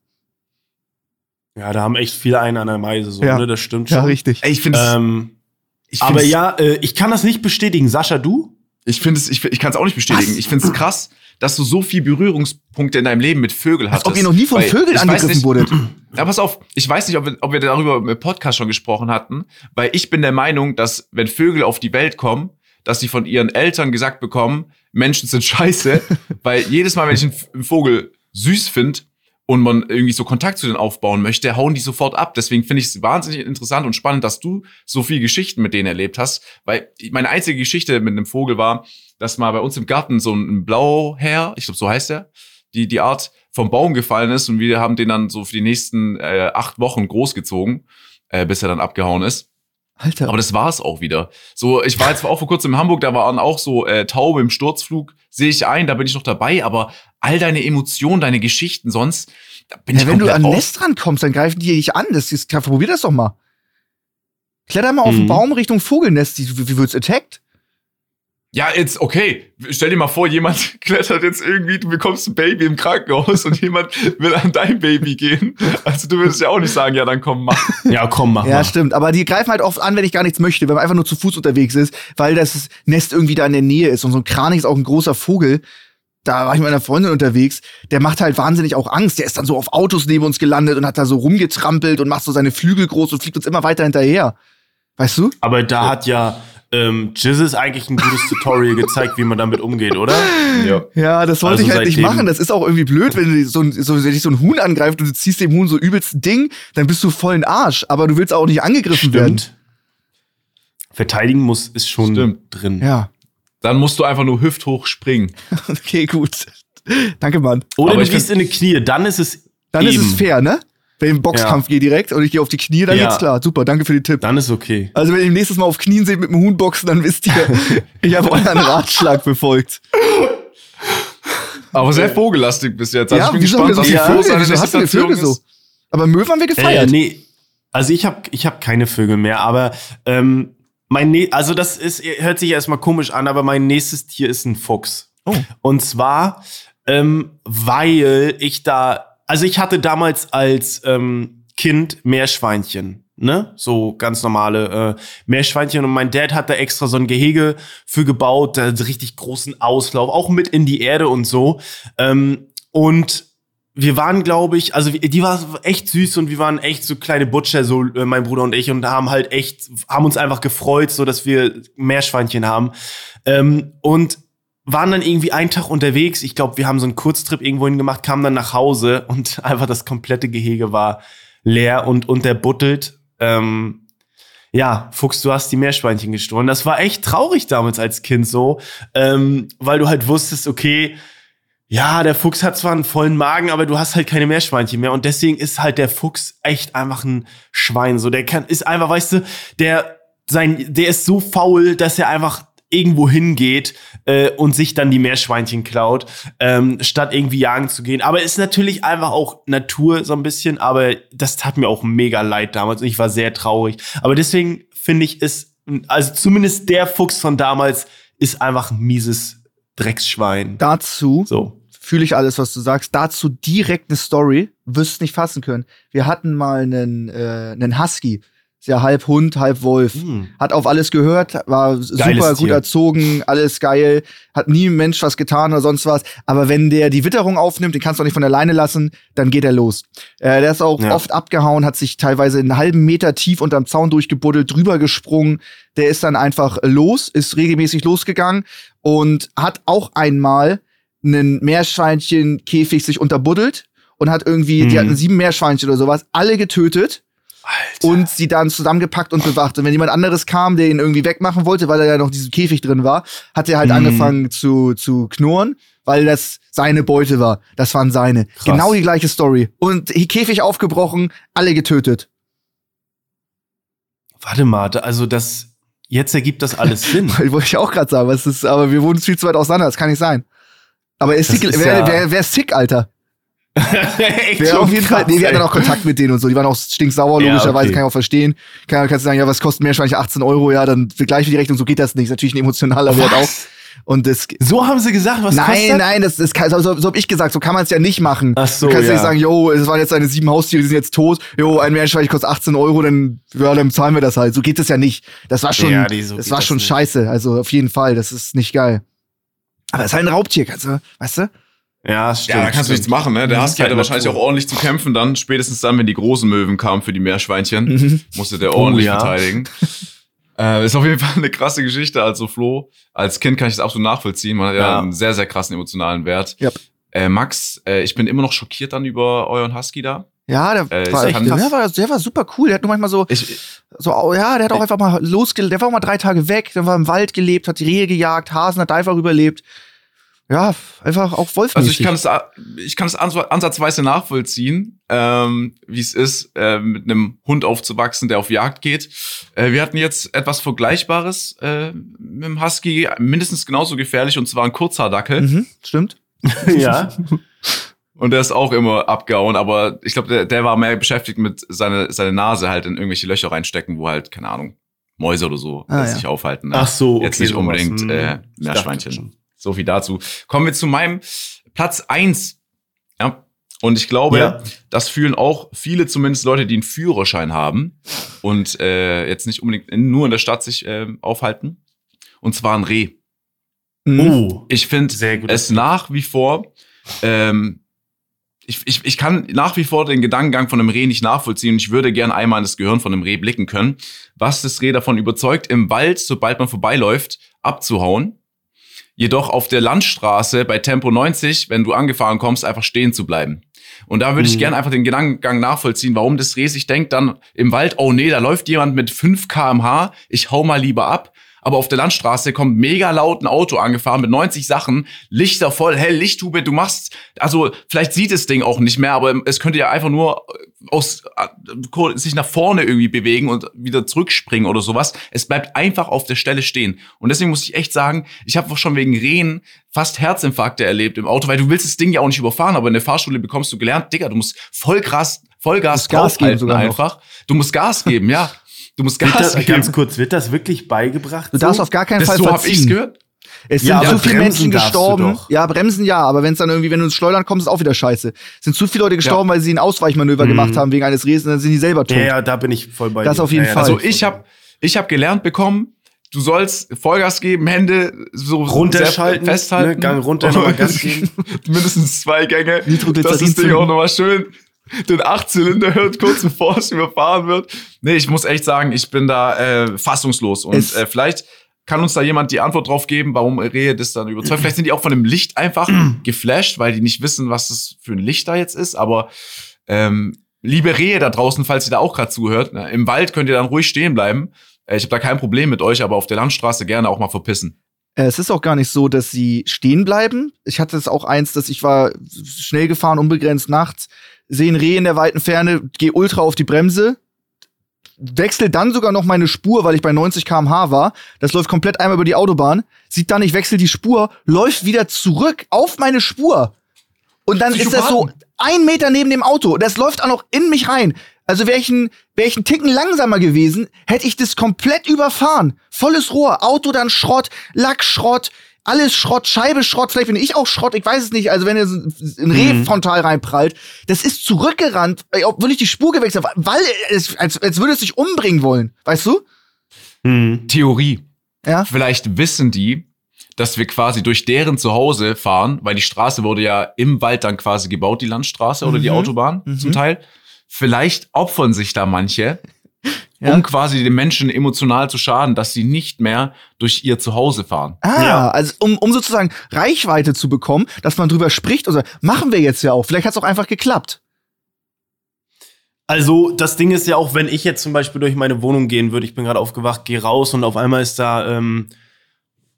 S1: Ja, da haben echt viele einen an der Meise, so, ja. ne? Das stimmt schon.
S2: Ja, richtig.
S3: Ich finde ähm,
S1: aber ja, äh, ich kann das nicht bestätigen. Sascha, du?
S3: Ich finde es, ich, ich kann es auch nicht bestätigen. Was? Ich finde es krass, dass du so viel Berührungspunkte in deinem Leben mit Vögeln hast.
S2: Als ob ihr noch nie von Vögeln angegriffen wurdet. [clears throat]
S3: Ja, pass auf, ich weiß nicht, ob wir, ob wir darüber im Podcast schon gesprochen hatten, weil ich bin der Meinung, dass wenn Vögel auf die Welt kommen, dass sie von ihren Eltern gesagt bekommen, Menschen sind scheiße, [laughs] weil jedes Mal, wenn ich einen Vogel süß finde, und man irgendwie so Kontakt zu denen aufbauen möchte, hauen die sofort ab. Deswegen finde ich es wahnsinnig interessant und spannend, dass du so viel Geschichten mit denen erlebt hast. Weil meine einzige Geschichte mit einem Vogel war, dass mal bei uns im Garten so ein Blauherr, ich glaube, so heißt er, die, die Art vom Baum gefallen ist und wir haben den dann so für die nächsten äh, acht Wochen großgezogen, äh, bis er dann abgehauen ist. Alter. Aber das war es auch wieder. So, ich war jetzt auch vor kurzem in Hamburg, da waren auch so äh, Taube im Sturzflug. Sehe ich ein, da bin ich noch dabei, aber all deine Emotionen, deine Geschichten sonst, da bin ja, ich
S2: Wenn du an Nest rankommst, dann greifen die dich an. Das ist, probier das doch mal. Kletter mal mhm. auf den Baum Richtung Vogelnest. Wie, wie wird's attacked?
S3: Ja, jetzt, okay. Stell dir mal vor, jemand [laughs] klettert jetzt irgendwie, du bekommst ein Baby im Krankenhaus und jemand will an dein Baby gehen. Also du würdest ja auch nicht sagen, ja, dann komm, mach. [laughs]
S1: Ja, komm, mach.
S2: Ja, mal. stimmt. Aber die greifen halt oft an, wenn ich gar nichts möchte, wenn man einfach nur zu Fuß unterwegs ist, weil das Nest irgendwie da in der Nähe ist. Und so ein Kranich ist auch ein großer Vogel. Da war ich mit einer Freundin unterwegs, der macht halt wahnsinnig auch Angst. Der ist dann so auf Autos neben uns gelandet und hat da so rumgetrampelt und macht so seine Flügel groß und fliegt uns immer weiter hinterher. Weißt du?
S1: Aber da hat ja ähm, Jizzes eigentlich ein gutes Tutorial gezeigt, wie man damit umgeht, oder?
S2: Ja, ja das wollte also ich halt nicht machen. Das ist auch irgendwie blöd, wenn, so, so, wenn dich so ein Huhn angreift und du ziehst dem Huhn so übelst ein Ding, dann bist du voll in Arsch. Aber du willst auch nicht angegriffen Stimmt. werden.
S1: Verteidigen muss, ist schon Stimmt. drin.
S2: Ja.
S3: Dann musst du einfach nur hüfthoch springen. [laughs]
S2: okay, gut. Danke, Mann.
S1: Oder Aber du gehst in die Knie, dann ist es
S2: Dann eben. ist es fair, ne? Wenn ich im Boxkampf ja. gehe direkt und ich gehe auf die Knie, dann ja. geht's klar. Super, danke für den Tipp.
S1: Dann ist okay.
S2: Also wenn ihr nächstes Mal auf Knien seht mit dem Huhn boxen, dann wisst ihr, [laughs] ich habe euren Ratschlag befolgt.
S3: Aber sehr vogellastig bis jetzt. Also
S2: ja, ich bin gespannt, was die ja, Vögel, wieso hast du Vögel so? Aber Möwen haben wir gefeiert.
S1: Äh, nee, also ich habe ich hab keine Vögel mehr, aber ähm, mein ne also das ist hört sich erstmal komisch an, aber mein nächstes Tier ist ein Fuchs. Oh. Und zwar ähm, weil ich da also ich hatte damals als ähm, Kind Meerschweinchen, ne? So ganz normale äh, Meerschweinchen. Und mein Dad hat da extra so ein Gehege für gebaut, da richtig großen Auslauf, auch mit in die Erde und so. Ähm, und wir waren, glaube ich, also die war echt süß und wir waren echt so kleine Butcher, so äh, mein Bruder und ich, und haben halt echt, haben uns einfach gefreut, so dass wir Meerschweinchen haben. Ähm, und waren dann irgendwie einen Tag unterwegs. Ich glaube, wir haben so einen Kurztrip irgendwo hin gemacht, kamen dann nach Hause [laughs] und einfach das komplette Gehege war leer und, und der buttelt. Ähm, ja, Fuchs, du hast die Meerschweinchen gestohlen. Das war echt traurig damals als Kind so, ähm, weil du halt wusstest, okay, ja, der Fuchs hat zwar einen vollen Magen, aber du hast halt keine Meerschweinchen mehr. Und deswegen ist halt der Fuchs echt einfach ein Schwein. So, der kann, ist einfach, weißt du, der, sein, der ist so faul, dass er einfach irgendwo hingeht äh, und sich dann die Meerschweinchen klaut, ähm, statt irgendwie jagen zu gehen. Aber ist natürlich einfach auch Natur so ein bisschen, aber das tat mir auch mega leid damals und ich war sehr traurig. Aber deswegen finde ich es, also zumindest der Fuchs von damals ist einfach ein mieses Drecksschwein.
S2: Dazu
S1: So.
S2: fühle ich alles, was du sagst. Dazu direkt eine Story, wirst nicht fassen können. Wir hatten mal einen, äh, einen Husky. Ist ja halb Hund, halb Wolf.
S1: Hm.
S2: Hat auf alles gehört, war super gut
S1: Tier.
S2: erzogen, alles geil, hat nie ein Mensch was getan oder sonst was. Aber wenn der die Witterung aufnimmt, den kannst du auch nicht von alleine lassen, dann geht er los. Äh, der ist auch
S1: Ja.
S2: oft abgehauen, hat sich teilweise einen halben Meter tief unterm Zaun durchgebuddelt, drüber gesprungen. Der ist dann einfach los, ist regelmäßig losgegangen und hat auch einmal einen Meerschweinchen-Käfig sich unterbuddelt und hat irgendwie, die
S1: Mhm.
S2: hatten sieben Meerschweinchen oder sowas, alle getötet
S1: Alter.
S2: und sie dann zusammengepackt und bewacht. Und wenn jemand anderes kam, der ihn irgendwie wegmachen wollte, weil er ja noch in diesem Käfig drin war, hat er halt
S1: Mhm.
S2: angefangen zu, zu knurren, weil das seine Beute war. Das waren seine.
S1: Krass.
S2: Genau die gleiche Story. Und Käfig aufgebrochen, alle getötet.
S1: Warte mal, also das, jetzt ergibt das alles Sinn. [laughs]
S2: Wollte ich auch gerade sagen, was ist, aber wir wohnen viel zu weit auseinander, das kann nicht sein. Aber ist
S1: Das
S2: sick,
S1: ist
S2: wer,
S1: ja-
S2: wer, wer ist sick, Alter? [laughs]
S1: Echt schon
S2: auf jeden Fall,
S1: krass,
S2: nee, wir hatten dann auch Kontakt mit denen und so. Die waren auch stinksauer,
S1: Ja,
S2: logischerweise,
S1: okay.
S2: kann ich auch verstehen. Kann, kannst du sagen, ja, was kostet Meerschweinchen? 18 Euro, ja, dann gleich für die Rechnung, so geht das nicht. Ist natürlich ein emotionaler Wert auch. Und das,
S1: So haben sie gesagt, was
S2: nein,
S1: kostet?
S2: nein, das, das kann, so, so hab ich gesagt, so kann man es ja nicht machen.
S1: Ach so,
S2: du kannst
S1: ja.
S2: nicht sagen, jo, es waren jetzt deine sieben Haustiere, die sind jetzt tot, jo, ein Meerschweinchen kostet 18 Euro, dann, ja, dann zahlen wir das halt. So geht es ja nicht. Das war schon,
S1: Ja, nee, so
S2: das war
S1: das
S2: schon
S1: nicht.
S2: scheiße. Also auf jeden Fall, das ist nicht geil. Aber es ist halt ein Raubtier, kannst du, weißt du?
S1: Ja, stimmt.
S3: Ja, da kannst du nichts
S1: stimmt.
S3: machen, ne? Der
S1: Das
S3: Husky
S1: ist halt
S3: hatte wahrscheinlich auch ordentlich zu kämpfen, dann spätestens dann, wenn die großen Möwen kamen für die Meerschweinchen,
S2: Mhm.
S3: musste der ordentlich
S1: ja.
S3: verteidigen. [laughs] äh, ist auf jeden Fall eine krasse Geschichte, also Flo. Als Kind kann ich das absolut nachvollziehen. Man hat ja,
S1: Ja.
S3: einen sehr, sehr krassen emotionalen Wert.
S2: Yep.
S3: Äh, Max, äh, ich bin immer noch schockiert dann über euren Husky da.
S2: Ja, der
S3: Äh,
S2: war echt, der war, der war super cool. Der hat nur manchmal so,
S3: Ich,
S2: so, oh, ja, der hat auch
S3: Ich-
S2: einfach mal losge, der war auch mal drei Tage weg, der war im Wald gelebt, hat die Rehe gejagt, Hasen hat einfach überlebt. Ja, einfach auch wolfmäßig.
S3: Also ich kann es, ich kann es ans- ansatzweise nachvollziehen, ähm, wie es ist, äh, mit einem Hund aufzuwachsen, der auf Jagd geht. Äh, wir hatten jetzt etwas Vergleichbares äh, mit dem Husky, mindestens genauso gefährlich, und zwar ein Kurzhaardackel.
S2: Mhm, stimmt. [laughs]
S1: ja.
S3: Und der ist auch immer abgehauen, aber ich glaube, der, der war mehr beschäftigt mit seine, seine Nase halt in irgendwelche Löcher reinstecken, wo halt, keine Ahnung, Mäuse oder so
S2: Ah,
S3: äh,
S2: ja.
S3: sich aufhalten. ne?
S1: Ach so, okay,
S3: Jetzt nicht unbedingt
S1: Hm.
S3: äh, Meerschweinchen. So viel dazu. Kommen wir zu meinem Platz eins. Ja. Und ich glaube,
S1: Ja.
S3: das fühlen auch viele, zumindest Leute, die einen Führerschein haben und äh, jetzt nicht unbedingt in, nur in der Stadt sich äh, aufhalten. Und zwar ein Reh.
S2: Mhm.
S1: Oh.
S3: Ich finde es nach wie vor, ähm, ich, ich, ich kann nach wie vor den Gedankengang von einem Reh nicht nachvollziehen ich würde gern einmal in das Gehirn von einem Reh blicken können, was das Reh davon überzeugt, im Wald, sobald man vorbeiläuft, abzuhauen. Jedoch auf der Landstraße bei Tempo 90, wenn du angefahren kommst, einfach stehen zu bleiben. Und da würde ich
S1: Mhm.
S3: gern einfach den Gedankengang nachvollziehen, warum das Reh sich denkt dann im Wald, oh nee, da läuft jemand mit 5 kmh, ich hau mal lieber ab. Aber auf der Landstraße kommt mega laut ein Auto angefahren mit 90 Sachen, Lichter voll, hell, Lichthube, du machst, also vielleicht sieht das Ding auch nicht mehr, aber es könnte ja einfach nur aus, äh, sich nach vorne irgendwie bewegen und wieder zurückspringen oder sowas. Es bleibt einfach auf der Stelle stehen. Und deswegen muss ich echt sagen, ich habe schon wegen Rehen fast Herzinfarkte erlebt im Auto, weil du willst das Ding ja auch nicht überfahren, aber in der Fahrschule bekommst du gelernt, Digga, du musst voll krass, Vollgas
S2: Gas geben sogar noch.
S3: einfach. Du musst Gas geben, ja. Du musst Gas
S1: das,
S3: geben.
S1: ganz kurz, wird das wirklich beigebracht?
S2: Du darfst auf gar keinen
S3: Das,
S2: Fall
S3: so hab ich's
S2: verziehen.
S3: gehört.
S2: Es sind
S1: Ja,
S2: zu
S1: aber
S2: viele Menschen gestorben. Ja, bremsen ja, aber wenn es dann irgendwie, wenn du ins Schleudern kommst, ist auch wieder scheiße. Es sind zu viele Leute gestorben, weil sie ein Ausweichmanöver
S1: Mhm.
S2: gemacht haben wegen eines und dann sind die selber tot.
S1: Ja, ja, da bin ich voll bei
S2: Das
S1: dir.
S2: auf jeden
S1: ja, ja,
S2: Fall.
S3: Also
S1: das ist
S3: ich habe ich hab gelernt bekommen, du sollst Vollgas geben, Hände so
S1: Runterschalten,
S3: festhalten.
S1: ne, Gang runter, nochmal Gas geben. [laughs]
S3: Mindestens zwei Gänge.
S2: Nitroglycerin
S3: das Ding
S2: zünden.
S3: auch nochmal schön den Achtzylinder hört, kurz [laughs] bevor es überfahren wird. Nee, ich muss echt sagen, ich bin da äh, fassungslos. Und
S2: Es-
S3: äh, vielleicht kann uns da jemand die Antwort drauf geben, warum Rehe das dann überzeugt. Vielleicht sind die auch von dem Licht einfach [clears throat] geflasht, weil die nicht wissen, was das für ein Licht da jetzt ist. Aber ähm, liebe Rehe da draußen, falls ihr da auch gerade zuhört, ne, im Wald könnt ihr dann ruhig stehen bleiben. Äh, ich habe da kein Problem mit euch, aber auf der Landstraße gerne auch mal verpissen.
S2: Äh, Es ist auch gar nicht so, dass sie stehen bleiben. Ich hatte es auch eins, dass ich war schnell gefahren, unbegrenzt nachts, sehe ein Reh in der weiten Ferne, gehe ultra auf die Bremse, wechsel dann sogar noch meine Spur, weil ich bei 90 km/h war. Das läuft komplett einmal über die Autobahn, sieht dann, ich wechsle die Spur, läuft wieder zurück auf meine Spur. Und dann ist das so ein Meter neben dem Auto. Das läuft auch noch in mich rein. Also wäre ich, ein, wär ich ein Ticken langsamer gewesen, hätte ich das komplett überfahren. Volles Rohr, Auto dann Schrott, Lackschrott, alles Schrott, Scheibe Schrott, vielleicht bin ich auch Schrott, ich weiß es nicht. Also wenn er ein Reh
S1: Mhm.
S2: frontal reinprallt, das ist zurückgerannt, obwohl ich die Spur gewechselt habe, weil es, als, als würde es sich umbringen wollen. Weißt du?
S1: Hm.
S3: Theorie.
S2: Ja.
S3: Vielleicht wissen die, dass wir quasi durch deren Zuhause fahren, weil die Straße wurde ja im Wald dann quasi gebaut, die Landstraße oder die
S2: Mhm.
S3: Autobahn
S2: Mhm.
S3: zum Teil. Vielleicht opfern sich da manche,
S2: Ja.
S3: um quasi den Menschen emotional zu schaden, dass sie nicht mehr durch ihr Zuhause fahren.
S2: Ah,
S1: Ja.
S2: also um, um sozusagen Reichweite zu bekommen, dass man drüber spricht. Also machen wir jetzt ja auch. Vielleicht hat es auch einfach geklappt.
S1: Also, das Ding ist ja auch, wenn ich jetzt zum Beispiel durch meine Wohnung gehen würde, ich bin gerade aufgewacht, gehe raus und auf einmal ist da ähm,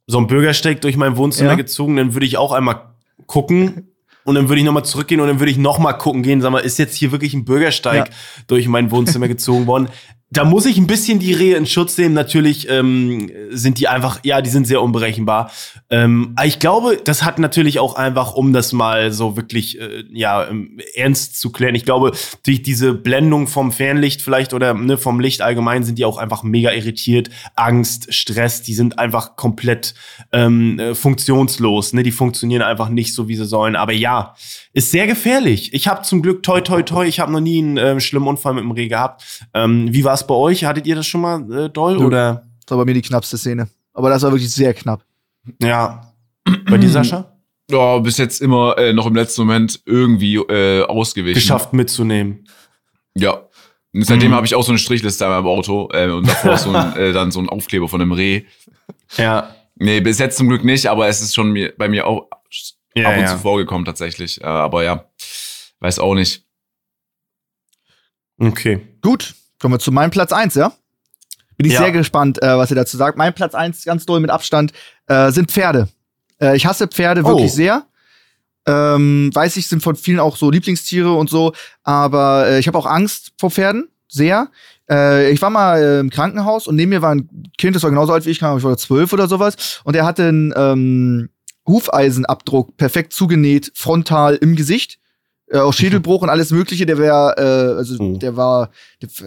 S1: so ein Bürgersteig durch mein Wohnzimmer
S2: Ja.
S1: gezogen, dann würde ich auch einmal gucken und dann würde ich nochmal zurückgehen und dann würde ich nochmal gucken gehen, sag mal, ist jetzt hier wirklich ein Bürgersteig
S2: Ja.
S1: durch mein Wohnzimmer gezogen worden? Da muss ich ein bisschen die Rehe in Schutz nehmen. Natürlich ähm, sind die einfach, ja, die sind sehr unberechenbar. Ähm, ich glaube, das hat natürlich auch einfach, um das mal so wirklich, äh, ja, ähm, ernst zu klären. Ich glaube, durch diese Blendung vom Fernlicht vielleicht oder ne, vom Licht allgemein sind die auch einfach mega irritiert. Angst, Stress, die sind einfach komplett ähm, äh, funktionslos. Ne? Die funktionieren einfach nicht so, wie sie sollen. Aber ja, ist sehr gefährlich. Ich habe zum Glück, toi, toi, toi, ich habe noch nie einen ähm, schlimmen Unfall mit dem Reh gehabt. Ähm, wie war es bei euch? Hattet ihr das schon mal äh, doll?
S2: Nö.
S1: Oder
S2: Das war bei mir die knappste Szene. Aber das war wirklich sehr knapp.
S1: ja. Bei dir, [clears throat] Sascha?
S3: Ja, bis jetzt immer äh, noch im letzten Moment irgendwie äh, ausgewichen.
S1: Geschafft mitzunehmen.
S3: Ja. Und seitdem
S1: Mhm.
S3: habe ich auch so eine Strichliste an meinem Auto äh, und davor so ein, äh, dann so ein Aufkleber von einem Reh.
S1: Ja.
S3: Nee, bis jetzt zum Glück nicht, aber es ist schon mir, bei mir auch
S1: Ja,
S3: ab und
S1: ja.
S3: zu vorgekommen tatsächlich. Äh, aber ja, weiß auch nicht.
S1: Okay.
S2: Gut, kommen wir zu meinem Platz eins, ja? Bin ich
S1: Ja.
S2: sehr gespannt, äh, was ihr dazu sagt. Mein Platz eins, ganz doll mit Abstand, äh, sind Pferde. Äh, ich hasse Pferde wirklich
S1: Oh.
S2: sehr. Ähm, weiß ich, sind von vielen auch so Lieblingstiere und so, aber äh, ich habe auch Angst vor Pferden, sehr. Äh, ich war mal äh, im Krankenhaus und neben mir war ein Kind, das war genauso alt wie ich, ich war zwölf oder sowas, und er hatte einen ähm, Hufeisenabdruck perfekt zugenäht, frontal im Gesicht. Äh, auch Schädelbruch und alles Mögliche. Der wäre, äh, also
S1: Oh.
S2: der war,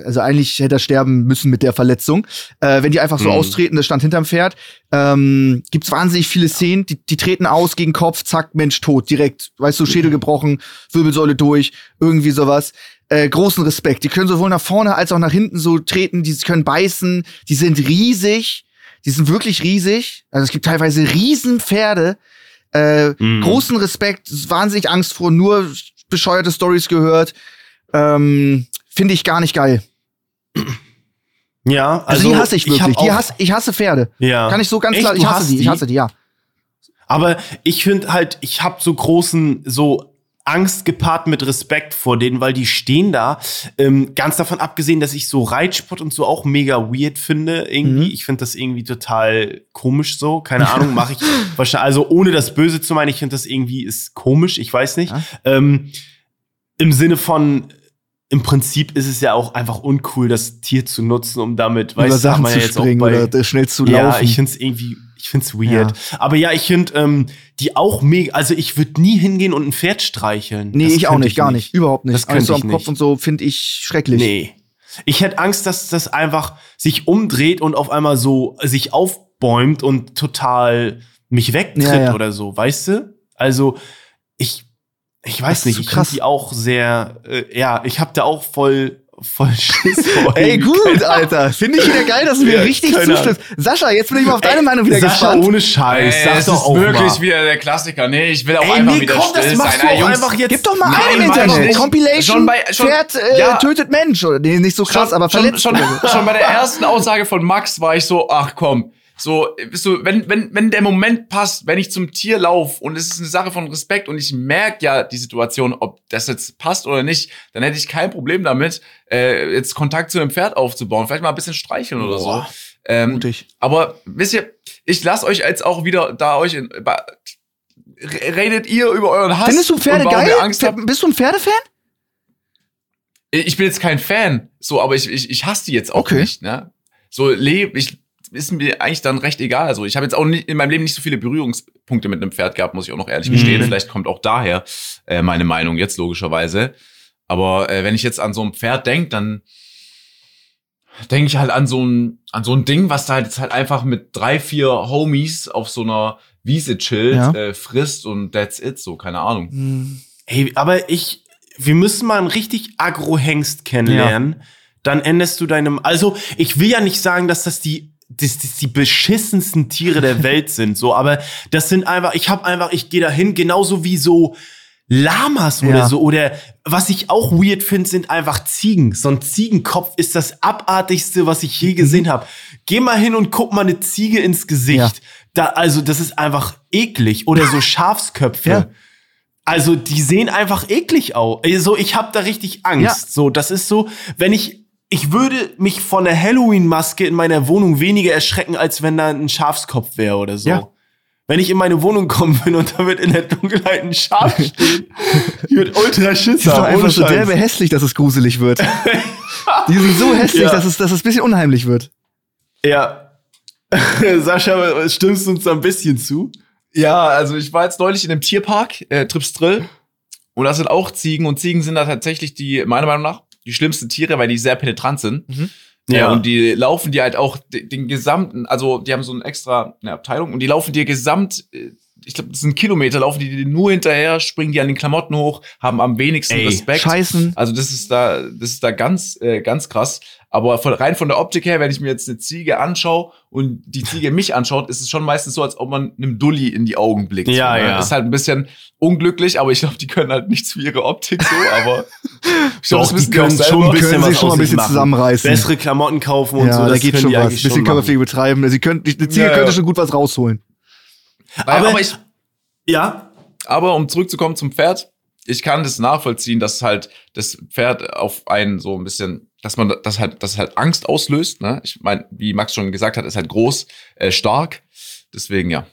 S2: also eigentlich hätte er sterben müssen mit der Verletzung. Äh, wenn die einfach so
S1: Mhm.
S2: austreten, das stand hinterm Pferd, ähm, gibt's wahnsinnig viele Szenen, die, die treten aus gegen Kopf, zack, Mensch tot, direkt, weißt du, Schädel gebrochen, Wirbelsäule durch, irgendwie sowas. Äh, großen Respekt. Die können sowohl nach vorne als auch nach hinten so treten, die können beißen, die sind riesig, die sind wirklich riesig. Also es gibt teilweise Riesenpferde. Äh,
S1: Mhm.
S2: Großen Respekt, wahnsinnig Angst vor, nur bescheuerte Stories gehört. Ähm, Finde ich gar nicht geil.
S1: Ja,
S2: Also, die hasse ich wirklich.
S1: hab
S2: die hasse, ich hasse Pferde.
S1: Ja.
S2: Kann ich so ganz
S1: Echt?
S2: klar, ich hasse
S1: hasst
S2: die, ich hasse die, ja.
S1: Aber ich finde halt, ich habe so großen, so Angst gepaart mit Respekt vor denen, weil die stehen da. Ähm, ganz davon abgesehen, dass ich so Reitsport und so auch mega weird finde. Irgendwie,
S2: Mhm.
S1: ich finde das irgendwie total komisch so. Keine [laughs] Ahnung, mache ich wahrscheinlich. Also ohne das Böse zu meinen, ich finde das irgendwie ist komisch. Ich weiß nicht.
S2: Ja.
S1: Ähm, Im Sinne von im Prinzip ist es ja auch einfach uncool, das Tier zu nutzen, um damit,
S2: Über
S1: weißt hat
S2: Sachen zu
S1: ja
S2: springen
S1: bei,
S2: oder schnell zu
S1: ja,
S2: laufen.
S1: ich finde es irgendwie, ich finde es weird. Aber ja, ich finde ähm, die auch mega, also ich würde nie hingehen und ein Pferd streicheln.
S2: nee,
S1: Das
S2: ich auch nicht, gar nicht. Überhaupt nicht.
S1: Das könnte
S2: am
S1: ich
S2: Kopf
S1: nicht.
S2: und so finde ich schrecklich.
S1: Nee. Ich hätte Angst, dass das einfach sich umdreht und auf einmal so sich aufbäumt und total mich wegtritt
S2: Ja, ja.
S1: oder so, weißt du? Also, ich, ich weiß nicht,
S2: so
S1: ich finde die auch sehr, äh, ja, ich habe da auch voll, voll Schiss vor. [laughs]
S2: Ey, gut, Alter. Finde ich wieder geil, dass du mir
S1: Ja,
S2: richtig zustimmst. Sascha, jetzt bin ich mal auf deine
S1: Ey,
S2: Meinung wieder
S1: Sascha,
S2: gespannt.
S1: ohne Scheiß,
S3: Ey,
S1: doch
S3: ist
S1: auch
S3: wirklich
S1: mal.
S3: wieder der Klassiker. Nee, ich will auch
S1: Ey,
S3: einfach
S1: nee,
S3: wieder
S1: komm, das
S3: still
S1: machst
S3: sein.
S1: du
S3: Jungs,
S1: einfach jetzt.
S2: Gib doch mal
S3: Nein,
S2: ein im Internet.
S3: nicht.
S2: Compilation,
S3: Schon bei- schon-
S2: Pferd äh,
S3: Ja.
S2: tötet Mensch. Oder, nee, nicht so krass,
S3: schon,
S2: aber
S3: schon,
S2: verletzt.
S3: schon, schon bei der ersten Aussage von Max war ich so, ach komm, So, so wenn, wenn, wenn der Moment passt, wenn ich zum Tier laufe und es ist eine Sache von Respekt und ich merke ja die Situation, ob das jetzt passt oder nicht, dann hätte ich kein Problem damit, äh, jetzt Kontakt zu einem Pferd aufzubauen, vielleicht mal ein bisschen streicheln oder so. Ähm,
S2: Mutig.
S3: aber wisst ihr, ich lasse euch jetzt auch wieder da euch in, ba- redet ihr über euren Hass
S2: Findest du Pferde geil? Bist du ein Pferdefan?
S3: Ich bin jetzt kein Fan, so, aber ich, ich, ich hasse die jetzt auch
S2: Okay.
S3: nicht, ne? So lebe ich ist mir eigentlich dann recht egal. Also ich habe jetzt auch nicht, in meinem Leben nicht so viele Berührungspunkte mit einem Pferd gehabt, muss ich auch noch ehrlich gestehen. Vielleicht kommt auch daher äh, meine Meinung jetzt logischerweise. Aber äh, wenn ich jetzt an so ein Pferd denk, dann denke ich halt an so ein an so ein Ding, was da halt jetzt halt einfach mit drei vier Homies auf so einer Wiese chillt,
S2: Ja.
S3: äh, frisst und that's it, so keine Ahnung.
S2: Hm.
S1: Ey, aber ich, wir müssen mal einen richtig Agro-Hengst kennenlernen. Dann änderst du deinem, also ich will ja nicht sagen, dass das die, das, das die beschissensten Tiere der Welt sind, so, aber das sind einfach, ich habe einfach, ich gehe dahin, genauso wie so Lamas oder
S2: Ja.
S1: so, oder was ich auch weird finde, sind einfach Ziegen. So ein Ziegenkopf ist das abartigste, was ich je gesehen habe. Geh mal hin und guck mal eine Ziege ins Gesicht.
S2: Ja.
S1: Da, also, das ist einfach eklig. Oder so Schafsköpfe.
S2: Ja.
S1: Also die sehen einfach eklig aus. Also ich habe da richtig Angst. So, das ist so, wenn ich ich würde mich von einer Halloween-Maske in meiner Wohnung weniger erschrecken, als wenn da ein Schafskopf wäre oder so.
S2: Ja.
S1: Wenn ich in meine Wohnung kommen bin und da wird in der Dunkelheit ein Schaf [laughs] stehen, die wird ultra
S2: Die sind
S1: Schisser.
S2: doch einfach so derbe hässlich, dass es gruselig wird. [laughs] Die sind so hässlich,
S1: Ja.
S2: dass, es, dass es ein bisschen unheimlich wird.
S1: Ja. [laughs] Sascha, stimmst du uns da ein bisschen zu?
S3: Ja, also ich war jetzt neulich in einem Tierpark, äh, Trips Drill. Und da sind auch Ziegen. Und Ziegen sind da tatsächlich die, meiner Meinung nach, die schlimmsten Tiere, weil die sehr penetrant sind.
S2: Mhm.
S3: Ja.
S1: Ja.
S3: und die laufen dir halt auch den, den gesamten, also die haben so eine extra eine Abteilung und die laufen dir gesamt, äh, ich glaube, das sind Kilometer, laufen die nur hinterher, springen die an den Klamotten hoch, haben am wenigsten
S1: Ey,
S3: Respekt.
S2: Scheißen.
S3: Also das ist da, das ist da ganz, äh, ganz krass. Aber von, rein von der Optik her, wenn ich mir jetzt eine Ziege anschaue und die Ziege mich anschaut, ist es schon meistens so, als ob man einem Dulli in die Augen blickt.
S1: Ja,
S3: so, ne?
S1: ja.
S3: Ist halt ein bisschen unglücklich, aber ich glaube, die können halt nichts für ihre Optik so, aber [laughs] ich glaub,
S1: Doch,
S3: das
S1: die können schon ein bisschen
S2: Können
S1: was
S2: sich schon ein bisschen
S1: machen.
S2: zusammenreißen.
S1: Bessere Klamotten kaufen und
S2: ja,
S1: so,
S2: da
S1: das
S2: geht
S1: können
S2: schon was.
S1: eigentlich
S2: Bisschen. Körperpflege betreiben. Sie können, die Ziege
S3: Ja, ja.
S2: könnte schon gut was rausholen.
S3: Aber,
S1: Aber-
S3: ich,
S1: Ja,
S3: aber um zurückzukommen zum Pferd, ich kann das nachvollziehen, dass halt das Pferd auf einen so ein bisschen, dass man das halt, das halt Angst auslöst. Ne? Ich meine, wie Max schon gesagt hat, ist halt groß, äh, stark. Deswegen ja.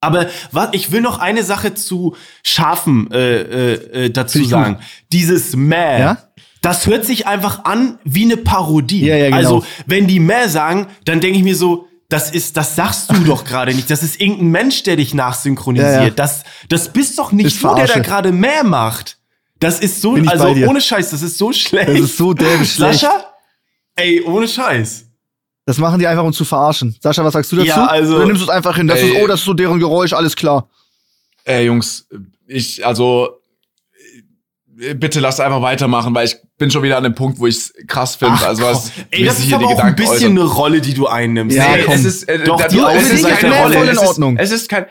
S1: Aber was, ich will noch eine Sache zu Schafen äh, äh, äh, dazu sagen. Dieses Mäh,
S2: Ja?
S1: das hört sich einfach an wie eine Parodie.
S2: Ja, ja, genau.
S1: Also, wenn die Mäh sagen, dann denke ich mir so, das ist, das sagst du doch gerade nicht. Das ist irgendein Mensch, der dich nachsynchronisiert.
S2: Ja, ja.
S1: Das, das bist doch nicht du, der da gerade Mäh macht. Das ist so, also ohne Scheiß, das ist so schlecht.
S2: Das ist so derbe [laughs] schlecht.
S1: Sascha? Ey, ohne Scheiß.
S2: Das machen die einfach, um zu verarschen. Sascha, was sagst du dazu?
S1: Ja, also-
S2: Oder nimmst du es einfach hin? Das
S3: Ey.
S2: ist, oh, das ist so deren Geräusch, alles klar.
S3: Ey, Jungs, ich, also, bitte lasst einfach weitermachen, weil ich bin schon wieder an dem Punkt, wo ich es krass finde. Also, was,
S1: Ey, das ist aber auch ein bisschen
S3: äußern.
S1: eine Rolle, die du einnimmst.
S2: Ja,
S1: Ey,
S2: komm.
S3: es ist, äh,
S1: Doch,
S3: da-
S1: die
S3: es ist keine
S1: mehr
S3: Rolle.
S2: voll in
S3: Es ist-
S2: Ordnung.
S3: Es ist kein,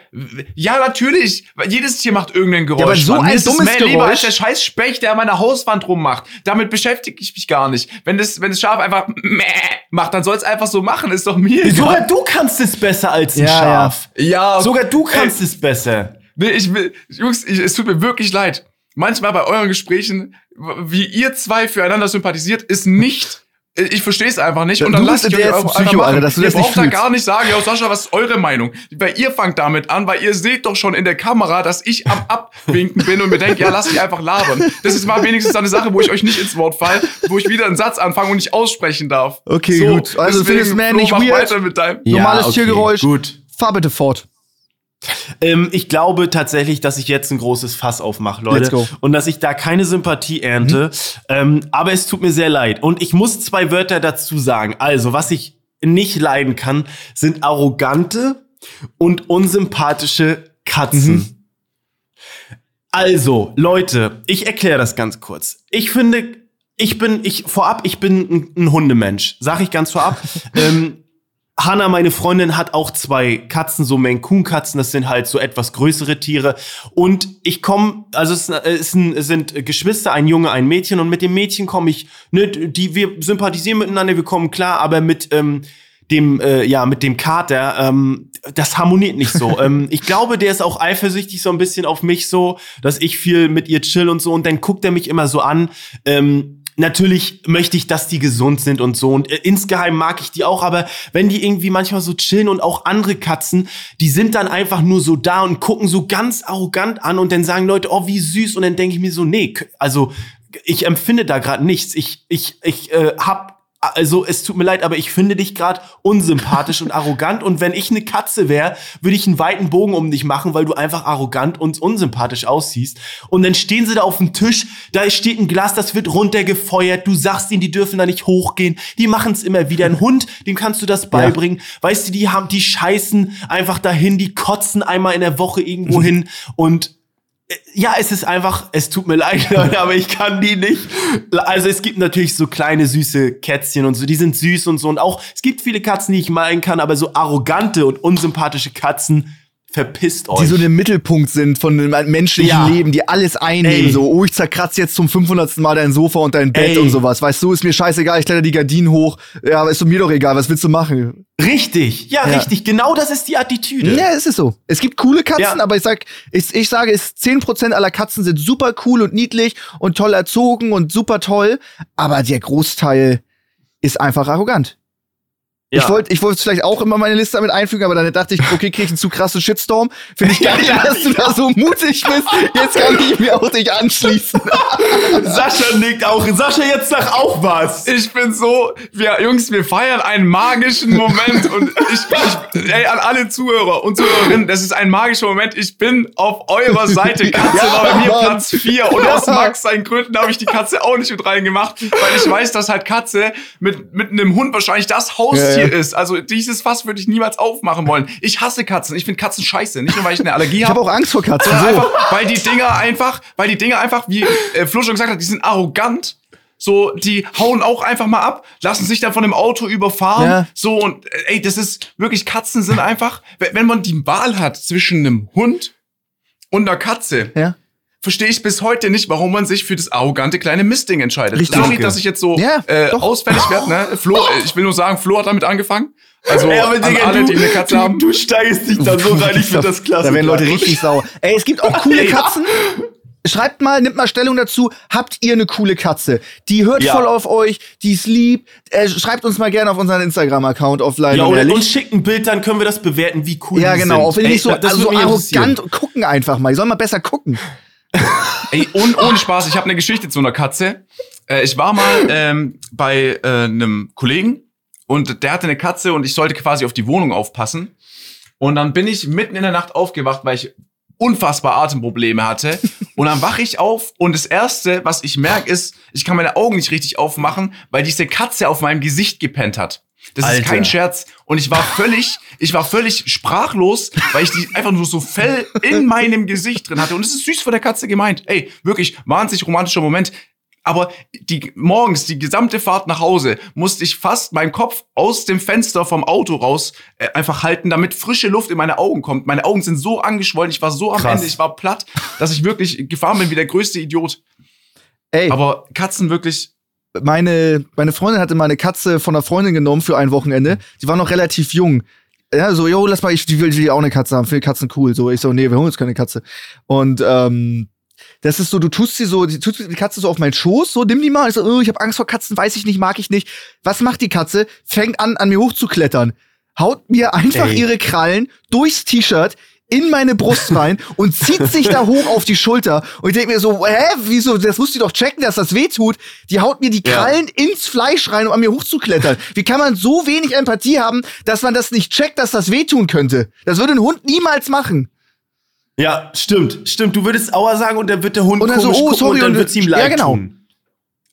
S3: ja, natürlich. weil Jedes Tier macht irgendein Geräusch.
S2: Ja, aber so
S3: Mann.
S2: ein
S3: ist das
S2: dummes
S3: mehr lieber
S2: Geräusch-
S3: als der scheiß Specht, der an meiner Hauswand rummacht. Damit beschäftige ich mich gar nicht. Wenn das, wenn das Schaf einfach mäh macht, dann soll es einfach so machen. Ist doch mir
S1: Sogar du kannst es besser als ein
S2: Ja,
S1: Schaf.
S3: Ja,
S1: Sogar du kannst es besser.
S3: Nee, ich will, Jungs, ich, es tut mir wirklich leid. Manchmal bei euren Gesprächen, wie ihr zwei füreinander sympathisiert, ist nicht. Ich verstehe es einfach nicht. Und dann lasst ich euch
S2: Psycho. Alter, dass du
S3: ihr
S2: das nicht
S3: braucht da gar nicht sagen, ja, Sascha, was ist eure Meinung? Weil ihr fangt damit an, weil ihr seht doch schon in der Kamera, dass ich am Abwinken bin und mir denkt, ja, lasst dich einfach labern. Das ist mal wenigstens eine Sache, wo ich euch nicht ins Wort fall, wo ich wieder einen Satz anfange und nicht aussprechen darf.
S2: Okay, gut. Also,
S3: deswegen,
S2: findest Man nicht weird?
S3: weiter mit deinem.
S2: Normales Tiergeräusch.
S1: Gut.
S2: Fahr bitte fort.
S1: Ähm, ich glaube tatsächlich, dass ich jetzt ein großes Fass aufmache, Leute.
S2: Let's go.
S1: Und dass ich da keine Sympathie ernte. Ähm, aber es tut mir sehr leid. Und ich muss zwei Wörter dazu sagen. Also, was ich nicht leiden kann, sind arrogante und unsympathische Katzen. Also, Leute, ich erkläre das ganz kurz. Ich finde, ich bin, ich vorab, ich bin ein, ein Hundemensch. Sag ich ganz vorab. [laughs] ähm, Hanna, meine Freundin, hat auch zwei Katzen, so Maine Coon Katzen. Das sind halt so etwas größere Tiere. Und ich komme, also es, äh, es sind Geschwister, ein Junge, ein Mädchen. Und mit dem Mädchen komme ich, ne, die, wir sympathisieren miteinander, wir kommen klar. Aber mit ähm, dem, äh, ja, mit dem Kater, ähm, das harmoniert nicht so. [laughs] ähm, ich glaube, der ist auch eifersüchtig so ein bisschen auf mich so, dass ich viel mit ihr chill und so und dann guckt er mich immer so an. Ähm, natürlich möchte ich, dass die gesund sind und so. Und äh, insgeheim mag ich die auch, aber wenn die irgendwie manchmal so chillen und auch andere Katzen, die sind dann einfach nur so da und gucken so ganz arrogant an und dann sagen Leute, oh, wie süß. Und dann denke ich mir so, nee, also ich empfinde da gerade nichts. Ich, ich, ich äh, hab also es tut mir leid, aber ich finde dich gerade unsympathisch und arrogant. Und wenn ich eine Katze wäre, würde ich einen weiten Bogen um dich machen, weil du einfach arrogant und unsympathisch aussiehst. Und dann stehen sie da auf dem Tisch, da steht ein Glas, das wird runtergefeuert. Du sagst ihnen, die dürfen da nicht hochgehen. Die machen es immer wieder. Ein Hund, dem kannst du das beibringen. Ja. Weißt du, die haben, die scheißen einfach dahin, die kotzen einmal in der Woche irgendwo [laughs] hin und ja, es ist einfach, es tut mir leid, [laughs] aber ich kann die nicht. Also es gibt natürlich so kleine süße Kätzchen und so, die sind süß und so. Und auch, es gibt viele Katzen, die ich malen kann, aber so arrogante und unsympathische Katzen, verpisst euch.
S2: Die so im Mittelpunkt sind von dem menschlichen ja. Leben, die alles einnehmen. Ey. So, oh, ich zerkratze jetzt zum 500. Mal dein Sofa und dein Bett Ey. und sowas. Weißt du, ist mir scheißegal, ich kletter die Gardinen hoch. Ja, ist mir doch egal, was willst du machen?
S1: Richtig, ja, ja, richtig. Genau das ist die Attitüde.
S2: Ja, es ist so. Es gibt coole Katzen, ja. aber ich sag, ich, ich sage, es 10% aller Katzen sind super cool und niedlich und toll erzogen und super toll. Aber der Großteil ist einfach arrogant. Ja. Ich wollte ich wollte vielleicht auch immer meine Liste damit einfügen, aber dann dachte ich, okay, krieg ich einen zu krassen Shitstorm. Finde ich [laughs] geil, dass du da so mutig bist. Jetzt kann ich mir auch dich anschließen. [laughs]
S1: Sascha nickt auch. Sascha, jetzt sag auch was.
S3: Ich bin so, wir Jungs, wir feiern einen magischen Moment und ich, ich ey, an alle Zuhörer und Zuhörerinnen, das ist ein magischer Moment. Ich bin auf eurer Seite. [laughs] Katze ja, war bei mir Mann. Platz 4 und aus Max seinen Gründen habe ich die Katze auch nicht mit reingemacht, weil ich weiß, dass halt Katze mit, mit einem Hund wahrscheinlich das Haustier ja, hier ist. Also dieses Fass würde ich niemals aufmachen wollen. Ich hasse Katzen. Ich finde Katzen scheiße. Nicht nur, weil ich eine Allergie habe.
S2: Ich habe auch Angst vor Katzen.
S3: So. Einfach, weil die Dinger einfach, weil die Dinger einfach, wie äh, Flo schon gesagt hat, die sind arrogant. So, die hauen auch einfach mal ab, lassen sich dann von dem Auto überfahren. Ja. So, und äh, ey, das ist wirklich, Katzen sind einfach, wenn man die Wahl hat zwischen einem Hund und einer Katze, ja verstehe ich bis heute nicht, warum man sich für das arrogante kleine Mistding entscheidet. Richtig, Sorry, dass ich jetzt so ja, äh, ausfällig werde. Ne? [laughs] Flo, äh, ich will nur sagen, Flo hat damit angefangen. Also ja, aber Digga, alle,
S1: du, die eine Katze du, haben. Du steigst dich da so [laughs] rein, ich finde das klasse.
S2: Da werden Leute richtig sauer. Ey, es gibt auch [laughs] coole Katzen. Schreibt mal, nimmt mal Stellung dazu. Habt ihr eine coole Katze? Die hört ja. voll auf euch, die ist lieb. Äh, schreibt uns mal gerne auf unseren Instagram-Account offline.
S1: Ja, oder uns schickt ein Bild, dann können wir das bewerten, wie cool
S2: ja, die genau, sind. Ja, genau. Auch wenn die nicht so, also so arrogant gucken einfach mal. Die sollen mal besser gucken.
S3: Ey, und ohne Spaß, ich habe eine Geschichte zu einer Katze. Äh, ich war mal ähm, bei äh, einem Kollegen und der hatte eine Katze und ich sollte quasi auf die Wohnung aufpassen. Und dann bin ich mitten in der Nacht aufgewacht, weil ich unfassbar Atemprobleme hatte. Und dann wache ich auf und das erste, was ich merke, ist, ich kann meine Augen nicht richtig aufmachen, weil diese Katze auf meinem Gesicht gepennt hat. Das Alter. ist kein Scherz. Und ich war völlig, ich war völlig sprachlos, weil ich die einfach nur so Fell in meinem Gesicht drin hatte. Und es ist süß von der Katze gemeint. Ey, wirklich wahnsinnig romantischer Moment. Aber die morgens, die gesamte Fahrt nach Hause, musste ich fast meinen Kopf aus dem Fenster vom Auto raus äh, einfach halten, damit frische Luft in meine Augen kommt. Meine Augen sind so angeschwollen, ich war so am Krass. Ende, ich war platt, dass ich wirklich gefahren bin wie der größte Idiot. Ey. Aber Katzen wirklich
S2: meine, meine Freundin hatte mal eine Katze von einer Freundin genommen für ein Wochenende. Die war noch relativ jung. Ja, so, jo, lass mal, ich will, will auch eine Katze haben, finde Katzen cool. So, ich so, nee, wir holen uns keine Katze. Und ähm, das ist so, du tust sie so, die tust die Katze so auf meinen Schoß, so nimm die mal. Ich so, oh, ich habe Angst vor Katzen, weiß ich nicht, mag ich nicht. Was macht die Katze? Fängt an, an mir hochzuklettern. Haut mir einfach Ey. ihre Krallen durchs T-Shirt in meine Brust rein und zieht sich da hoch auf die Schulter. Und ich denke mir so, hä, wieso, das musst du doch checken, dass das weh tut. Die haut mir die Krallen ja. ins Fleisch rein, um an mir hochzuklettern. Wie kann man so wenig Empathie haben, dass man das nicht checkt, dass das wehtun könnte? Das würde ein Hund niemals machen.
S1: Ja, stimmt, stimmt. Du würdest Aua sagen und dann wird der Hund und dann so, oh, sorry, und dann wird's ihm leid ja, genau. tun.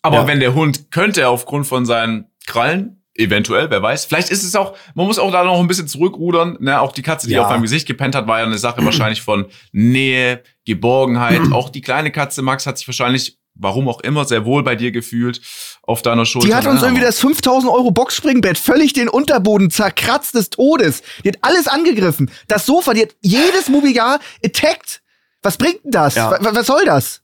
S3: Aber ja. wenn der Hund könnte aufgrund von seinen Krallen Eventuell, wer weiß. Vielleicht ist es auch, man muss auch da noch ein bisschen zurückrudern. Ne? Auch die Katze, die ja. auf meinem Gesicht gepennt hat, war ja eine Sache wahrscheinlich von Nähe, Geborgenheit. [clears throat] auch die kleine Katze Max hat sich wahrscheinlich, warum auch immer, sehr wohl bei dir gefühlt auf deiner Schulter.
S2: Die hat uns irgendwie das 5000 Euro Boxspringbett völlig den Unterboden zerkratzt des Todes. Die hat alles angegriffen. Das Sofa, die hat jedes Mobiliar attacked. Was bringt denn das? Ja. Was soll das?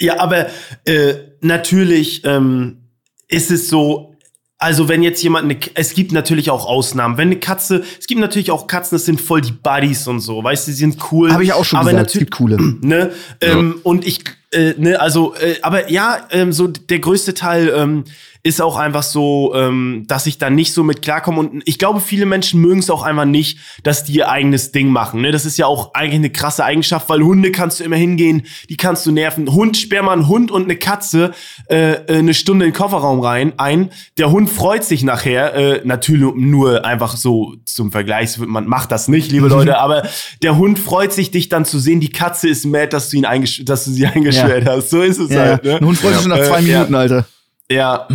S1: Ja, aber äh, natürlich ähm, ist es so, also wenn jetzt jemand, eine, es gibt natürlich auch Ausnahmen. Wenn eine Katze, es gibt natürlich auch Katzen, das sind voll die Buddies und so, weißt du, die sind cool.
S2: Habe ich auch schon
S1: aber
S2: gesagt, es gibt coole. [clears throat]
S1: Ne, ähm, und ich, äh, ne, also, äh, aber ja, ähm, so der größte Teil ähm, ist auch einfach so, ähm, dass ich da nicht so mit klarkomme. Und ich glaube, viele Menschen mögen es auch einfach nicht, dass die ihr eigenes Ding machen. Ne? Das ist ja auch eigentlich eine krasse Eigenschaft, weil Hunde kannst du immer hingehen, die kannst du nerven. Hund, sperr mal einen Hund und eine Katze äh, äh, eine Stunde in den Kofferraum rein ein. Der Hund freut sich nachher, äh, natürlich nur einfach so zum Vergleich, man macht das nicht, liebe Leute, aber der Hund freut sich, dich dann zu sehen. Die Katze ist mad, dass du ihn dass du sie eingeschwert ja. hast. So ist es
S2: ja,
S1: halt. Ne?
S2: Ein Hund freut sich schon nach zwei
S1: Äh,
S2: Minuten,
S1: ja.
S2: Alter.
S1: Ja,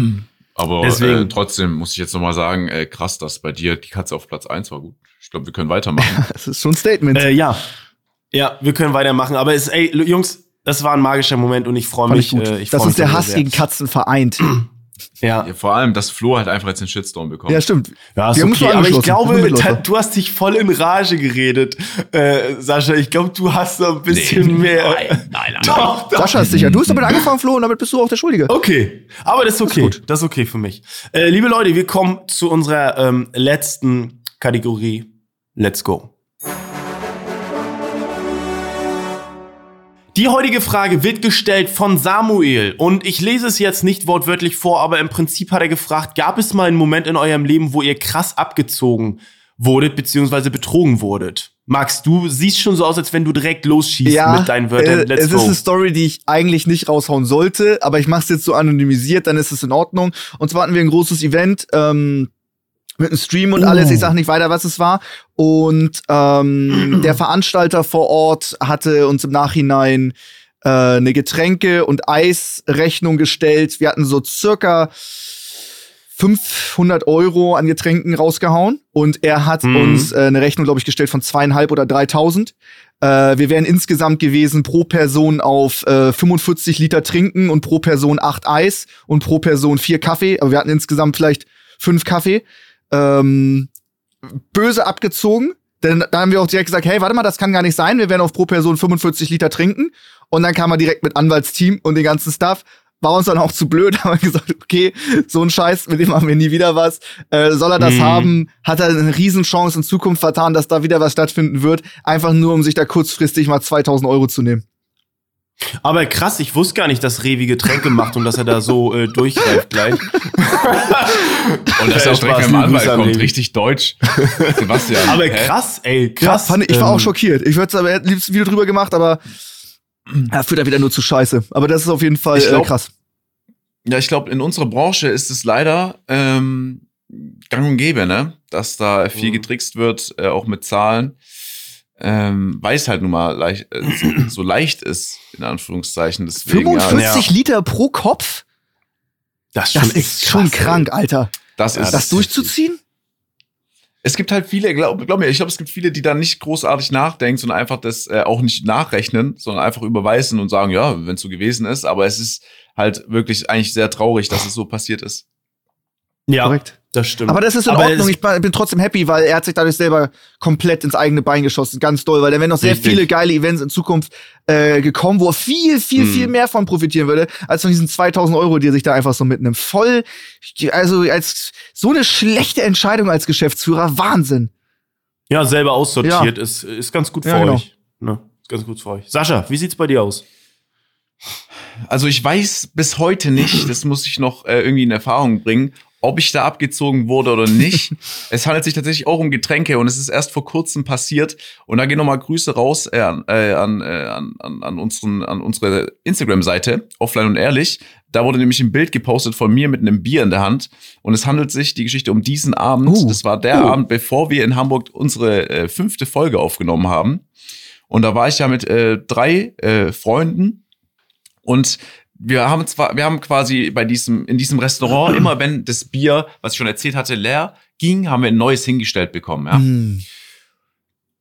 S3: Aber
S1: Deswegen.
S3: äh, trotzdem muss ich jetzt nochmal sagen, äh, krass, dass bei dir die Katze auf Platz eins war gut. Ich glaube, wir können weitermachen. [laughs]
S2: Das ist schon ein Statement.
S1: Äh, ja. Ja, wir können weitermachen. Aber es, ey, Jungs, das war ein magischer Moment und ich freue mich.
S2: ich gut.
S1: Äh, ich
S2: uns
S1: mich
S2: der Hass gegen Katzen vereint. [clears throat]
S1: Ja,
S3: ja, vor allem, dass Flo halt einfach jetzt den Shitstorm bekommt.
S2: ja, stimmt.
S1: ja ist
S2: Wir
S1: okay. Aber ich glaube, du hast dich voll in Rage geredet, äh, Sascha. Ich glaube, du hast so ein bisschen mehr.
S3: Nein, nein, nein.
S1: Doch, doch.
S2: Sascha ist sicher. Du hast damit angefangen, Flo, und damit bist du auch der Schuldige.
S1: Okay, aber das ist okay.
S2: gut.
S1: Das ist okay für mich. Äh, liebe Leute, wir kommen zu unserer ähm, letzten Kategorie. Let's go. Die heutige Frage wird gestellt von Samuel und ich lese es jetzt nicht wortwörtlich vor, aber im Prinzip hat er gefragt, gab es mal einen Moment in eurem Leben, wo ihr krass abgezogen wurdet beziehungsweise betrogen wurdet? Max, du siehst schon so aus, als wenn du direkt losschießt mit deinen Wörtern.
S2: äh,
S1: Let's
S2: es
S1: go.
S2: ist eine Story, die ich eigentlich nicht raushauen sollte, aber ich mache es jetzt so anonymisiert, dann ist es in Ordnung. Und zwar hatten wir ein großes Event ähm, mit einem Stream und alles. Ich sage nicht weiter, was es war. Und ähm, [clears throat] der Veranstalter vor Ort hatte uns im Nachhinein äh, eine Getränke- und Eisrechnung gestellt. Wir hatten so circa 500 Euro an Getränken rausgehauen und er hat
S1: Mhm.
S2: uns äh, eine Rechnung, glaube ich, gestellt von zweieinhalb oder 3000. Äh, wir wären insgesamt gewesen pro Person auf äh, 45 Liter trinken und pro Person acht Eis und pro Person vier Kaffee. Aber wir hatten insgesamt vielleicht fünf Kaffee. Ähm, böse abgezogen. Denn da haben wir auch direkt gesagt, hey, warte mal, das kann gar nicht sein. Wir werden auf pro Person 45 Liter trinken. Und dann kam er direkt mit Anwaltsteam und den ganzen Stuff. War uns dann auch zu blöd, [laughs] haben wir gesagt, okay, so ein Scheiß, mit dem machen wir nie wieder was. Äh, soll er das
S1: Mhm.
S2: haben? Hat er eine Riesenchance in Zukunft vertan, dass da wieder was stattfinden wird? Einfach nur, um sich da kurzfristig mal 2000 Euro zu nehmen.
S1: Aber krass, ich wusste gar nicht, dass Revi Getränke macht und dass er da so äh, durchgreift gleich. [laughs]
S3: Und dass
S1: Äh,
S3: er auch direkt beim Anwalt kommt,
S1: Revi.
S3: richtig deutsch. [laughs] Sebastian.
S1: Aber
S3: hä?
S1: krass, ey,
S2: Ja,
S1: krass.
S2: fand, ich war
S1: ähm,
S2: auch schockiert. Ich würde aber er hat liebst ein Video drüber gemacht, aber er führt da wieder nur zu Scheiße. Aber das ist auf jeden Fall
S3: Ich glaub-
S2: äh, krass.
S3: Ja, ich glaube, in unserer Branche ist es leider ähm, gang und gäbe, ne? Dass da viel
S1: Mhm.
S3: getrickst wird, äh, auch mit Zahlen. Ähm, weil es halt nun mal leicht, äh, so, so leicht ist, in Anführungszeichen. Deswegen,
S2: 45
S3: ja,
S2: Liter pro Kopf?
S1: Das ist
S2: Das
S1: schon,
S2: ist schon
S1: krass, ey.
S2: krank, Alter.
S3: das
S1: Ja,
S3: ist
S2: Das durchzuziehen?
S3: Es gibt halt viele, glaub, glaub mir, ich glaube, es gibt viele, die da nicht großartig nachdenken, sondern einfach das äh, auch nicht nachrechnen, sondern einfach überweisen und sagen, ja, wenn es so gewesen ist. Aber es ist halt wirklich eigentlich sehr traurig, dass es so passiert ist.
S1: Ja,
S2: Korrekt.
S1: Das stimmt.
S2: Aber das ist in
S1: Aber
S2: Ordnung. Ich bin trotzdem happy, weil er hat sich dadurch selber komplett ins eigene Bein geschossen. Ganz doll, weil da wären noch sehr
S3: Richtig.
S2: viele geile Events in Zukunft äh, gekommen, wo er viel, viel,
S3: Mhm.
S2: viel mehr von profitieren würde, als von diesen 2000 Euro, die er sich da einfach so mitnimmt. Voll, also als so eine schlechte Entscheidung als Geschäftsführer. Wahnsinn.
S1: ja, selber aussortiert ist, ist ganz gut für
S2: Ja, genau.
S1: euch. Ne? Ist ganz gut für euch. Sascha, wie sieht's bei dir aus?
S3: Also ich weiß bis heute nicht, das muss ich noch äh, irgendwie in Erfahrung bringen, ob ich da abgezogen wurde oder nicht. [laughs] es handelt sich tatsächlich auch um Getränke und es ist erst vor kurzem passiert. Und da gehen nochmal Grüße raus äh, an, äh, an, äh, an, an, an, unseren, an unsere Instagram-Seite, offline und ehrlich. Da wurde nämlich ein Bild gepostet von mir mit einem Bier in der Hand. Und es handelt sich die Geschichte um diesen Abend.
S2: Uh.
S3: Das war der
S1: Oh.
S3: Abend, bevor wir in Hamburg unsere äh, fünfte Folge aufgenommen haben. Und da war ich ja mit äh, drei äh, Freunden und wir haben zwar, wir haben quasi bei diesem, in diesem Restaurant [clears throat] immer, wenn das Bier, was ich schon erzählt hatte, leer ging, haben wir ein neues hingestellt bekommen, ja.
S2: Hm.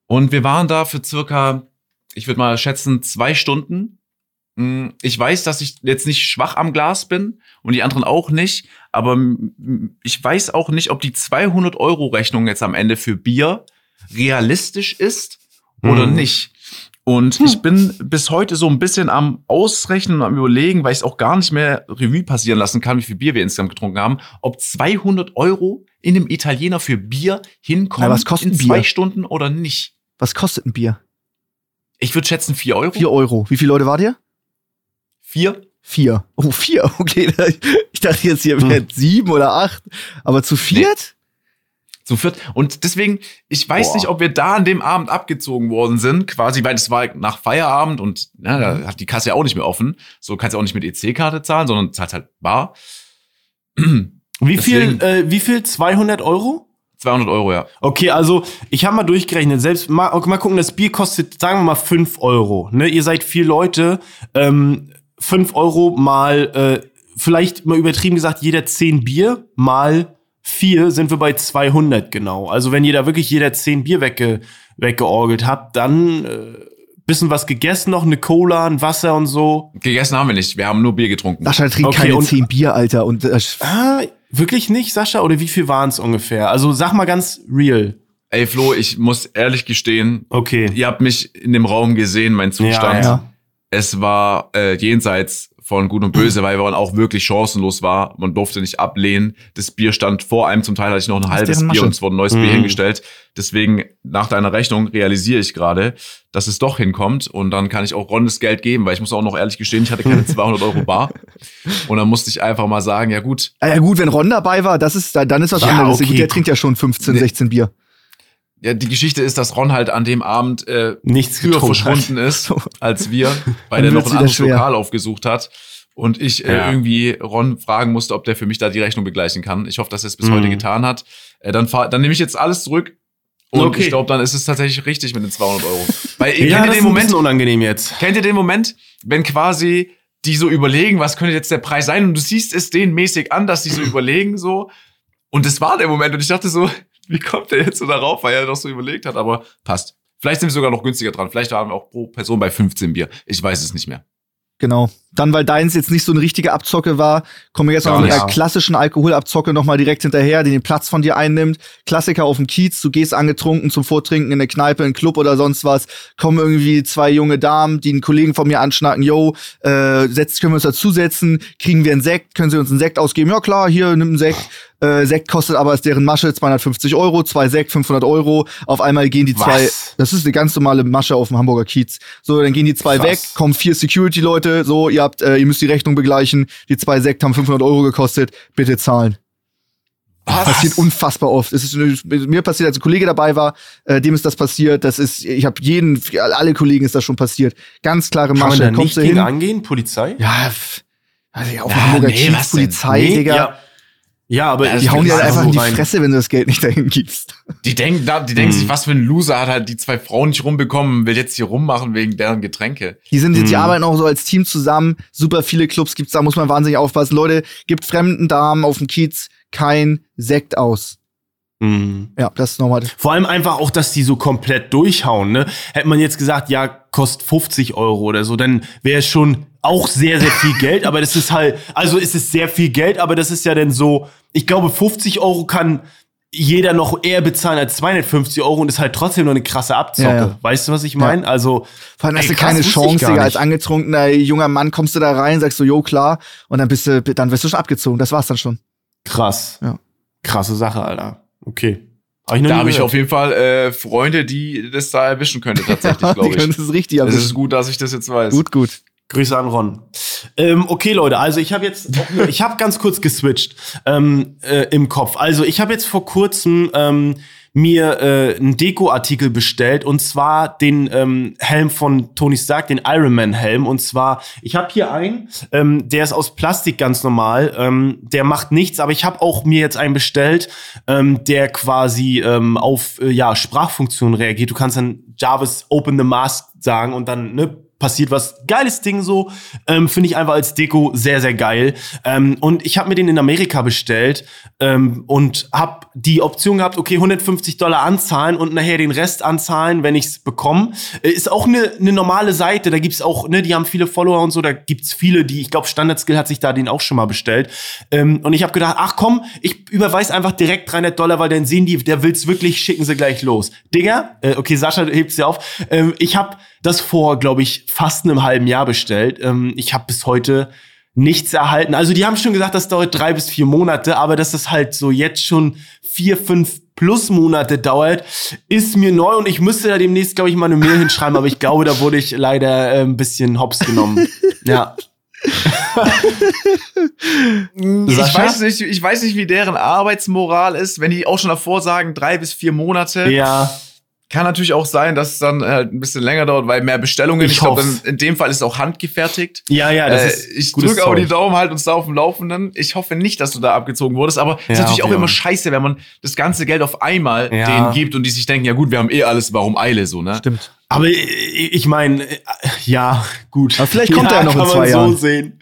S3: Und wir waren da für circa, ich würde mal schätzen, zwei Stunden. Mm, Ich weiß, dass ich jetzt nicht schwach am Glas bin und die anderen auch nicht, aber mm, ich weiß auch nicht, ob die 200 Euro Rechnung jetzt am Ende für Bier realistisch ist oder
S1: Mhm.
S3: nicht. Und hm. ich bin bis heute so ein bisschen am Ausrechnen und am Überlegen, weil ich es auch gar nicht mehr Revue passieren lassen kann, wie viel Bier wir insgesamt getrunken haben, ob 200 Euro in einem Italiener für Bier hinkommen
S2: Na, was kostet
S3: in
S2: Bier?
S3: zwei Stunden oder nicht.
S2: Was kostet ein Bier?
S3: Ich würde schätzen 4 Euro.
S2: 4 Euro. Wie viele Leute wart ihr?
S3: Vier?
S2: Vier. Oh, vier. [laughs] Okay. Ich dachte jetzt hier hm. sieben oder acht. Aber zu viert?
S3: Nee. Zu viert. Und deswegen, ich weiß Boah. nicht, ob wir da an dem Abend abgezogen worden sind, quasi, weil es war nach Feierabend und ja, da mhm. hat die Kasse ja auch nicht mehr offen. So kannst du auch nicht mit EC-Karte zahlen, sondern zahlt halt bar. [clears throat]
S1: Wie viel, äh, wie viel? 200 Euro?
S3: 200 Euro, ja.
S1: Okay, also ich habe mal durchgerechnet. Selbst mal, mal gucken, das Bier kostet, sagen wir mal, 5 Euro. Ne? Ihr seid vier Leute. Ähm, 5 Euro mal, äh, vielleicht mal übertrieben gesagt, jeder 10 Bier mal 4 sind wir bei 200 genau. Also wenn ihr da wirklich jeder 10 Bier wegge weggeorgelt habt, dann äh, bisschen was gegessen noch, eine Cola, ein Wasser und so.
S3: Gegessen haben wir nicht, wir haben nur Bier getrunken.
S2: Sascha trinkt okay, keine 10 Bier, Alter. Und, äh,
S1: ah, wirklich nicht, Sascha? Oder wie viel waren es ungefähr? Also sag mal ganz real.
S3: Ey Flo, ich muss ehrlich gestehen,
S1: okay.
S3: ihr habt mich in dem Raum gesehen, mein Zustand. Ja, ja. Es war äh, jenseits von Gut und Böse, weil man auch wirklich chancenlos war. Man durfte nicht ablehnen. Das Bier stand vor einem, zum Teil hatte ich noch ein halbes Bier und es wurde ein neues mhm. Bier hingestellt. Deswegen, nach deiner Rechnung realisiere ich gerade, dass es doch hinkommt und dann kann ich auch Ron das Geld geben, weil ich muss auch noch ehrlich gestehen, ich hatte keine [laughs] 200 Euro bar und dann musste ich einfach mal sagen, ja gut.
S2: Ah, ja gut, wenn Ron dabei war, das ist, dann ist was ja, anderes. Okay. Der trinkt ja schon 15, 16 Bier.
S3: Ja, die Geschichte ist, dass Ron halt an dem Abend äh,
S1: nichts früher
S3: verschwunden hat. ist [laughs] als wir, weil der noch ein anderes schwer. Lokal aufgesucht hat. Und ich äh, ja. irgendwie Ron fragen musste, ob der für mich da die Rechnung begleichen kann. Ich hoffe, dass er es bis mhm. heute getan hat. Äh, dann fahr, dann nehme ich jetzt alles zurück. Und okay. ich glaube, dann ist es tatsächlich richtig mit den 200 Euro.
S1: Weil ja, kennt ihr den Moment unangenehm jetzt.
S3: Kennt ihr den Moment, wenn quasi die so überlegen, was könnte jetzt der Preis sein? Und du siehst es denen mäßig an, dass die so [clears throat] überlegen so. Und das war der Moment. Und ich dachte so, wie kommt der jetzt so darauf, weil er doch so überlegt hat, aber passt. Vielleicht sind wir sogar noch günstiger dran. Vielleicht waren wir auch pro Person bei 15 Bier. Ich weiß es nicht mehr.
S2: Genau. Dann, weil deins jetzt nicht so eine richtige Abzocke war, kommen wir jetzt noch mit einer klassischen Alkoholabzocke nochmal direkt hinterher, die den Platz von dir einnimmt. Klassiker auf dem Kiez, du gehst angetrunken zum Vortrinken in eine Kneipe, in einen Club oder sonst was, kommen irgendwie zwei junge Damen, die einen Kollegen von mir anschnacken, yo, äh, setzt, können wir uns dazusetzen, kriegen wir einen Sekt, können sie uns einen Sekt ausgeben? Ja klar, hier, nimm einen Sekt. Äh, Sekt kostet aber als deren Masche 250 Euro, zwei Sekt 500 Euro. Auf einmal gehen die zwei, Was? das ist eine ganz normale Masche auf dem Hamburger Kiez. So, dann gehen die zwei Krass. weg, kommen vier Security-Leute, so, ihr habt, äh, ihr müsst die Rechnung begleichen, die zwei Sekt haben 500 Euro gekostet, bitte zahlen. Was? Passiert unfassbar oft. Es ist mir passiert, als ein Kollege dabei war, äh, dem ist das passiert. Das ist, ich habe jeden, alle Kollegen ist das schon passiert. Ganz klare Masche.
S1: Kann man da nicht gegen hin? angehen, Polizei?
S2: Ja, also auf ja, Hamburger nee, Kiez, Polizei, nee, Digga. Ja.
S1: Ja, aber
S2: ja, die hauen dir halt einfach in die Fresse, wenn du das Geld nicht dahin gibst.
S3: Die denken, die denken hm. sich, was für ein Loser hat halt die zwei Frauen nicht rumbekommen, will jetzt hier rummachen wegen deren Getränke.
S2: Die sind jetzt, hm. die arbeiten auch so als Team zusammen. Super viele Clubs gibt's da, muss man wahnsinnig aufpassen. Leute, gibt fremden Damen auf dem Kiez kein Sekt aus.
S1: Mhm.
S2: Ja, das ist normal.
S1: Vor allem einfach auch, dass die so komplett durchhauen. Ne? Hätte man jetzt gesagt, ja, kostet 50 Euro oder so, dann wäre es schon auch sehr, sehr viel Geld. Aber das ist halt, also ist es sehr viel Geld, aber das ist ja dann so, ich glaube, 50 Euro kann jeder noch eher bezahlen als 250 Euro und ist halt trotzdem noch eine krasse Abzocke. Ja, ja. Weißt du, was ich meine? Ja. Also
S2: vor allem hast du keine Chance, Digga. Als angetrunkener junger Mann kommst du da rein, sagst du, jo klar, und dann bist du, dann wirst du schon abgezogen. Das war's dann schon.
S1: Krass.
S2: Ja.
S1: Krasse Sache, Alter. Okay.
S3: Hab da habe ich auf jeden Fall äh, Freunde, die das da erwischen könnte, tatsächlich, [laughs] glaube ich.
S2: Das ist richtig erwischen.
S3: Es ist gut, dass ich das jetzt weiß.
S2: Gut, gut.
S1: Grüße an Ron. Ähm, okay, Leute, also ich habe jetzt, ich habe ganz kurz geswitcht ähm, äh, im Kopf. Also ich habe jetzt vor kurzem ähm, mir äh, einen Deko-Artikel bestellt und zwar den ähm, Helm von Tony Stark, den Iron Man Helm. Und zwar, ich habe hier einen, ähm, der ist aus Plastik ganz normal, ähm, der macht nichts, aber ich habe auch mir jetzt einen bestellt, ähm, der quasi ähm, auf äh, ja Sprachfunktionen reagiert. Du kannst dann Jarvis Open the Mask sagen und dann ne, passiert was geiles Ding so. Ähm, Finde ich einfach als Deko sehr, sehr geil. Ähm, und ich habe mir den in Amerika bestellt ähm, und habe die Option gehabt, okay, 150 Dollar anzahlen und nachher den Rest anzahlen, wenn ich's bekomme. Äh, ist auch eine ne normale Seite, da gibt's auch, ne, die haben viele Follower und so, da gibt's viele, die, ich glaube, Standard Skill hat sich da den auch schon mal bestellt. Ähm, und ich habe gedacht, ach komm, ich überweise einfach direkt 300 Dollar, weil dann sehen die, der will's wirklich, schicken sie gleich los. Digga, äh, okay, Sascha hebt's dir auf. Ähm, ich habe das vor, glaube ich, fast einem halben Jahr bestellt. Ähm, ich habe bis heute nichts erhalten. Also die haben schon gesagt, das dauert drei bis vier Monate, aber dass das halt so jetzt schon vier, fünf plus Monate dauert, ist mir neu und ich müsste da demnächst, glaube ich, mal eine Mail hinschreiben, aber ich glaube, da wurde ich leider äh, ein bisschen hops genommen. [laughs] ja.
S3: ich weiß nicht, ich weiß nicht, wie deren Arbeitsmoral ist, wenn die auch schon davor sagen, drei bis vier Monate.
S1: Ja.
S3: Kann natürlich auch sein, dass es dann halt ein bisschen länger dauert, weil mehr Bestellungen. Ich, ich glaube, in dem Fall ist es auch handgefertigt.
S1: Ja, ja, das
S3: äh,
S1: ist
S3: Ich drücke aber die Daumen, halt uns da auf dem Laufenden. Ich hoffe nicht, dass du da abgezogen wurdest, aber ja, ist natürlich auch immer scheiße, wenn man das ganze Geld auf einmal ja. denen gibt und die sich denken, ja gut, wir haben eh alles, warum Eile so, ne?
S1: Stimmt. Aber ich meine, ja, gut.
S2: Aber vielleicht kommt [laughs] ja, er noch in zwei Jahren. So sehen.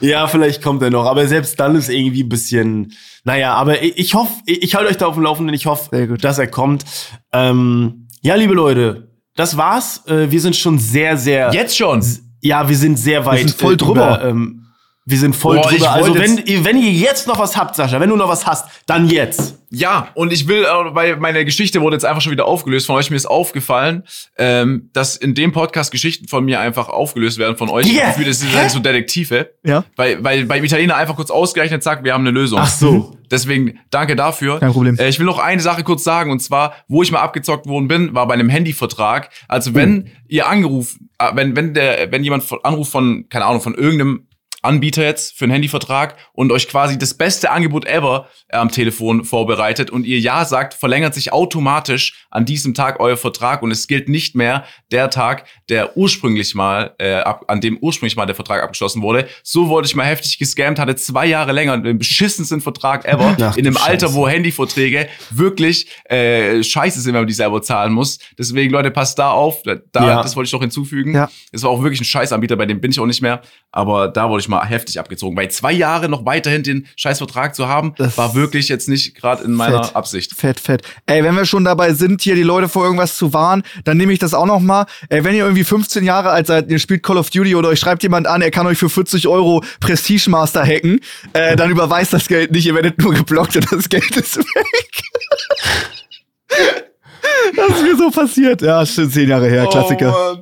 S1: Ja, vielleicht kommt er noch. Aber selbst dann ist irgendwie ein bisschen, naja, aber ich hoffe, ich halte euch da auf dem Laufenden. Ich hoffe, dass er kommt. Ähm, ja, liebe Leute, das war's. Äh, wir sind schon sehr, sehr.
S3: Jetzt schon?
S1: Ja, wir sind sehr weit. Wir
S2: sind voll drüber. Über, ähm,
S1: wir sind voll Boah, drüber. Also wenn, wenn ihr jetzt noch was habt, Sascha, wenn du noch was hast, dann jetzt.
S3: Ja, und ich will, äh, weil meine Geschichte wurde jetzt einfach schon wieder aufgelöst von euch. Mir ist aufgefallen, ähm, dass in dem Podcast Geschichten von mir einfach aufgelöst werden von euch. Yeah. Ich fühle, das sind so Detektive.
S2: Ja.
S3: Weil, weil beim Italiener einfach kurz ausgerechnet sagt, wir haben eine Lösung.
S1: Ach so.
S3: Deswegen danke dafür.
S2: Kein Problem.
S3: Äh, ich will noch eine Sache kurz sagen, und zwar, wo ich mal abgezockt worden bin, war bei einem Handyvertrag. Also wenn oh. ihr angerufen, äh, wenn, wenn der, wenn jemand anruft von, keine Ahnung, von irgendeinem Anbieter jetzt für einen Handyvertrag und euch quasi das beste Angebot ever am Telefon vorbereitet und ihr Ja sagt, verlängert sich automatisch an diesem Tag euer Vertrag und es gilt nicht mehr der Tag, der ursprünglich mal, äh, ab, an dem ursprünglich mal der Vertrag abgeschlossen wurde. So wurde ich mal heftig gescammt, hatte zwei Jahre länger den beschissensten Vertrag ever, Ach, in einem Alter, wo Handyverträge wirklich äh, scheiße sind, wenn man die selber zahlen muss. Deswegen, Leute, passt da auf. Da, ja. Das wollte ich noch hinzufügen. Ja. Es war auch wirklich ein Scheißanbieter, bei dem bin ich auch nicht mehr. Aber da wurde ich mal heftig abgezogen. Weil zwei Jahre noch weiterhin den Scheißvertrag zu haben, das war wirklich jetzt nicht gerade in meiner
S2: fett,
S3: Absicht.
S2: Fett, fett. Ey, wenn wir schon dabei sind, hier die Leute vor irgendwas zu warnen, dann nehme ich das auch noch mal. Ey, wenn ihr irgendwie 15 Jahre alt seid, ihr spielt Call of Duty oder euch schreibt jemand an, er kann euch für 40 Euro Prestige Master hacken, äh, dann überweist das Geld nicht, ihr werdet nur geblockt und das Geld ist weg. [laughs] das ist mir so passiert. Ja, schon zehn Jahre her, Klassiker.
S1: Oh,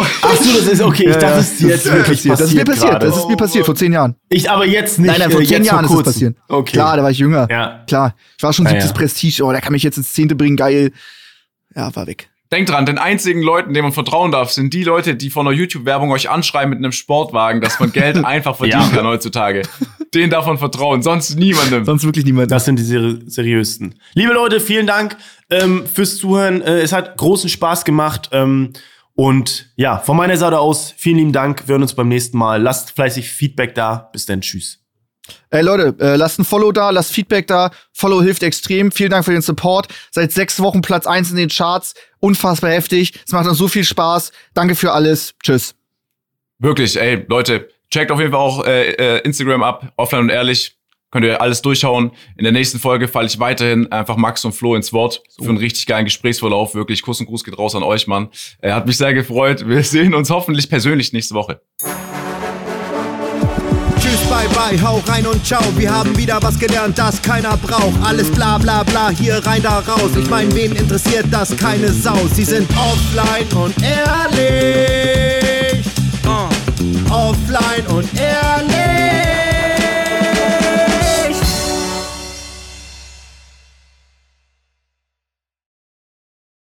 S1: Ach so, das ist okay. Ich dachte, das ist jetzt wirklich passiert.
S2: Das ist mir passiert. Das ist mir passiert vor zehn Jahren.
S1: Ich aber jetzt nicht.
S2: Nein, nein, vor
S1: äh,
S2: zehn Jahren ist es passiert.
S1: Okay.
S2: Klar, da war ich jünger.
S1: Ja.
S2: Klar. Ich war schon siebtes ja, ja. Prestige. Oh, der kann mich jetzt ins Zehnte bringen. Geil. Ja, war weg.
S3: Denkt dran, den einzigen Leuten, denen man vertrauen darf, sind die Leute, die von einer YouTube-Werbung euch anschreiben mit einem Sportwagen, dass man Geld [laughs] einfach verdienen ja. kann heutzutage. Denen darf man vertrauen, sonst niemandem.
S2: Sonst wirklich niemandem.
S1: Das sind die seri seriösten. Liebe Leute, vielen Dank ähm, fürs Zuhören. Äh, es hat großen Spaß gemacht. Ähm, und ja, von meiner Seite aus, vielen lieben Dank. Wir hören uns beim nächsten Mal. Lasst fleißig Feedback da. Bis dann. Tschüss.
S2: Ey Leute, äh, lasst ein Follow da, lasst Feedback da. Follow hilft extrem. Vielen Dank für den Support. Seit sechs Wochen Platz eins in den Charts. Unfassbar heftig. Es macht uns so viel Spaß. Danke für alles. Tschüss.
S3: Wirklich, ey, Leute, checkt auf jeden Fall auch äh, äh, Instagram ab, offline und ehrlich könnt ihr alles durchschauen. In der nächsten Folge falle ich weiterhin einfach Max und Flo ins Wort für einen richtig geilen Gesprächsverlauf. Wirklich, Kuss und Gruß geht raus an euch, Mann. Er hat mich sehr gefreut. Wir sehen uns hoffentlich persönlich nächste Woche.
S4: Tschüss, bye bye, hau rein und ciao. Wir haben wieder was gelernt, das keiner braucht. Alles bla bla bla, hier rein, da raus. Ich mein, wen interessiert das? Keine Sau. Sie sind offline und ehrlich. Uh. Offline und ehrlich.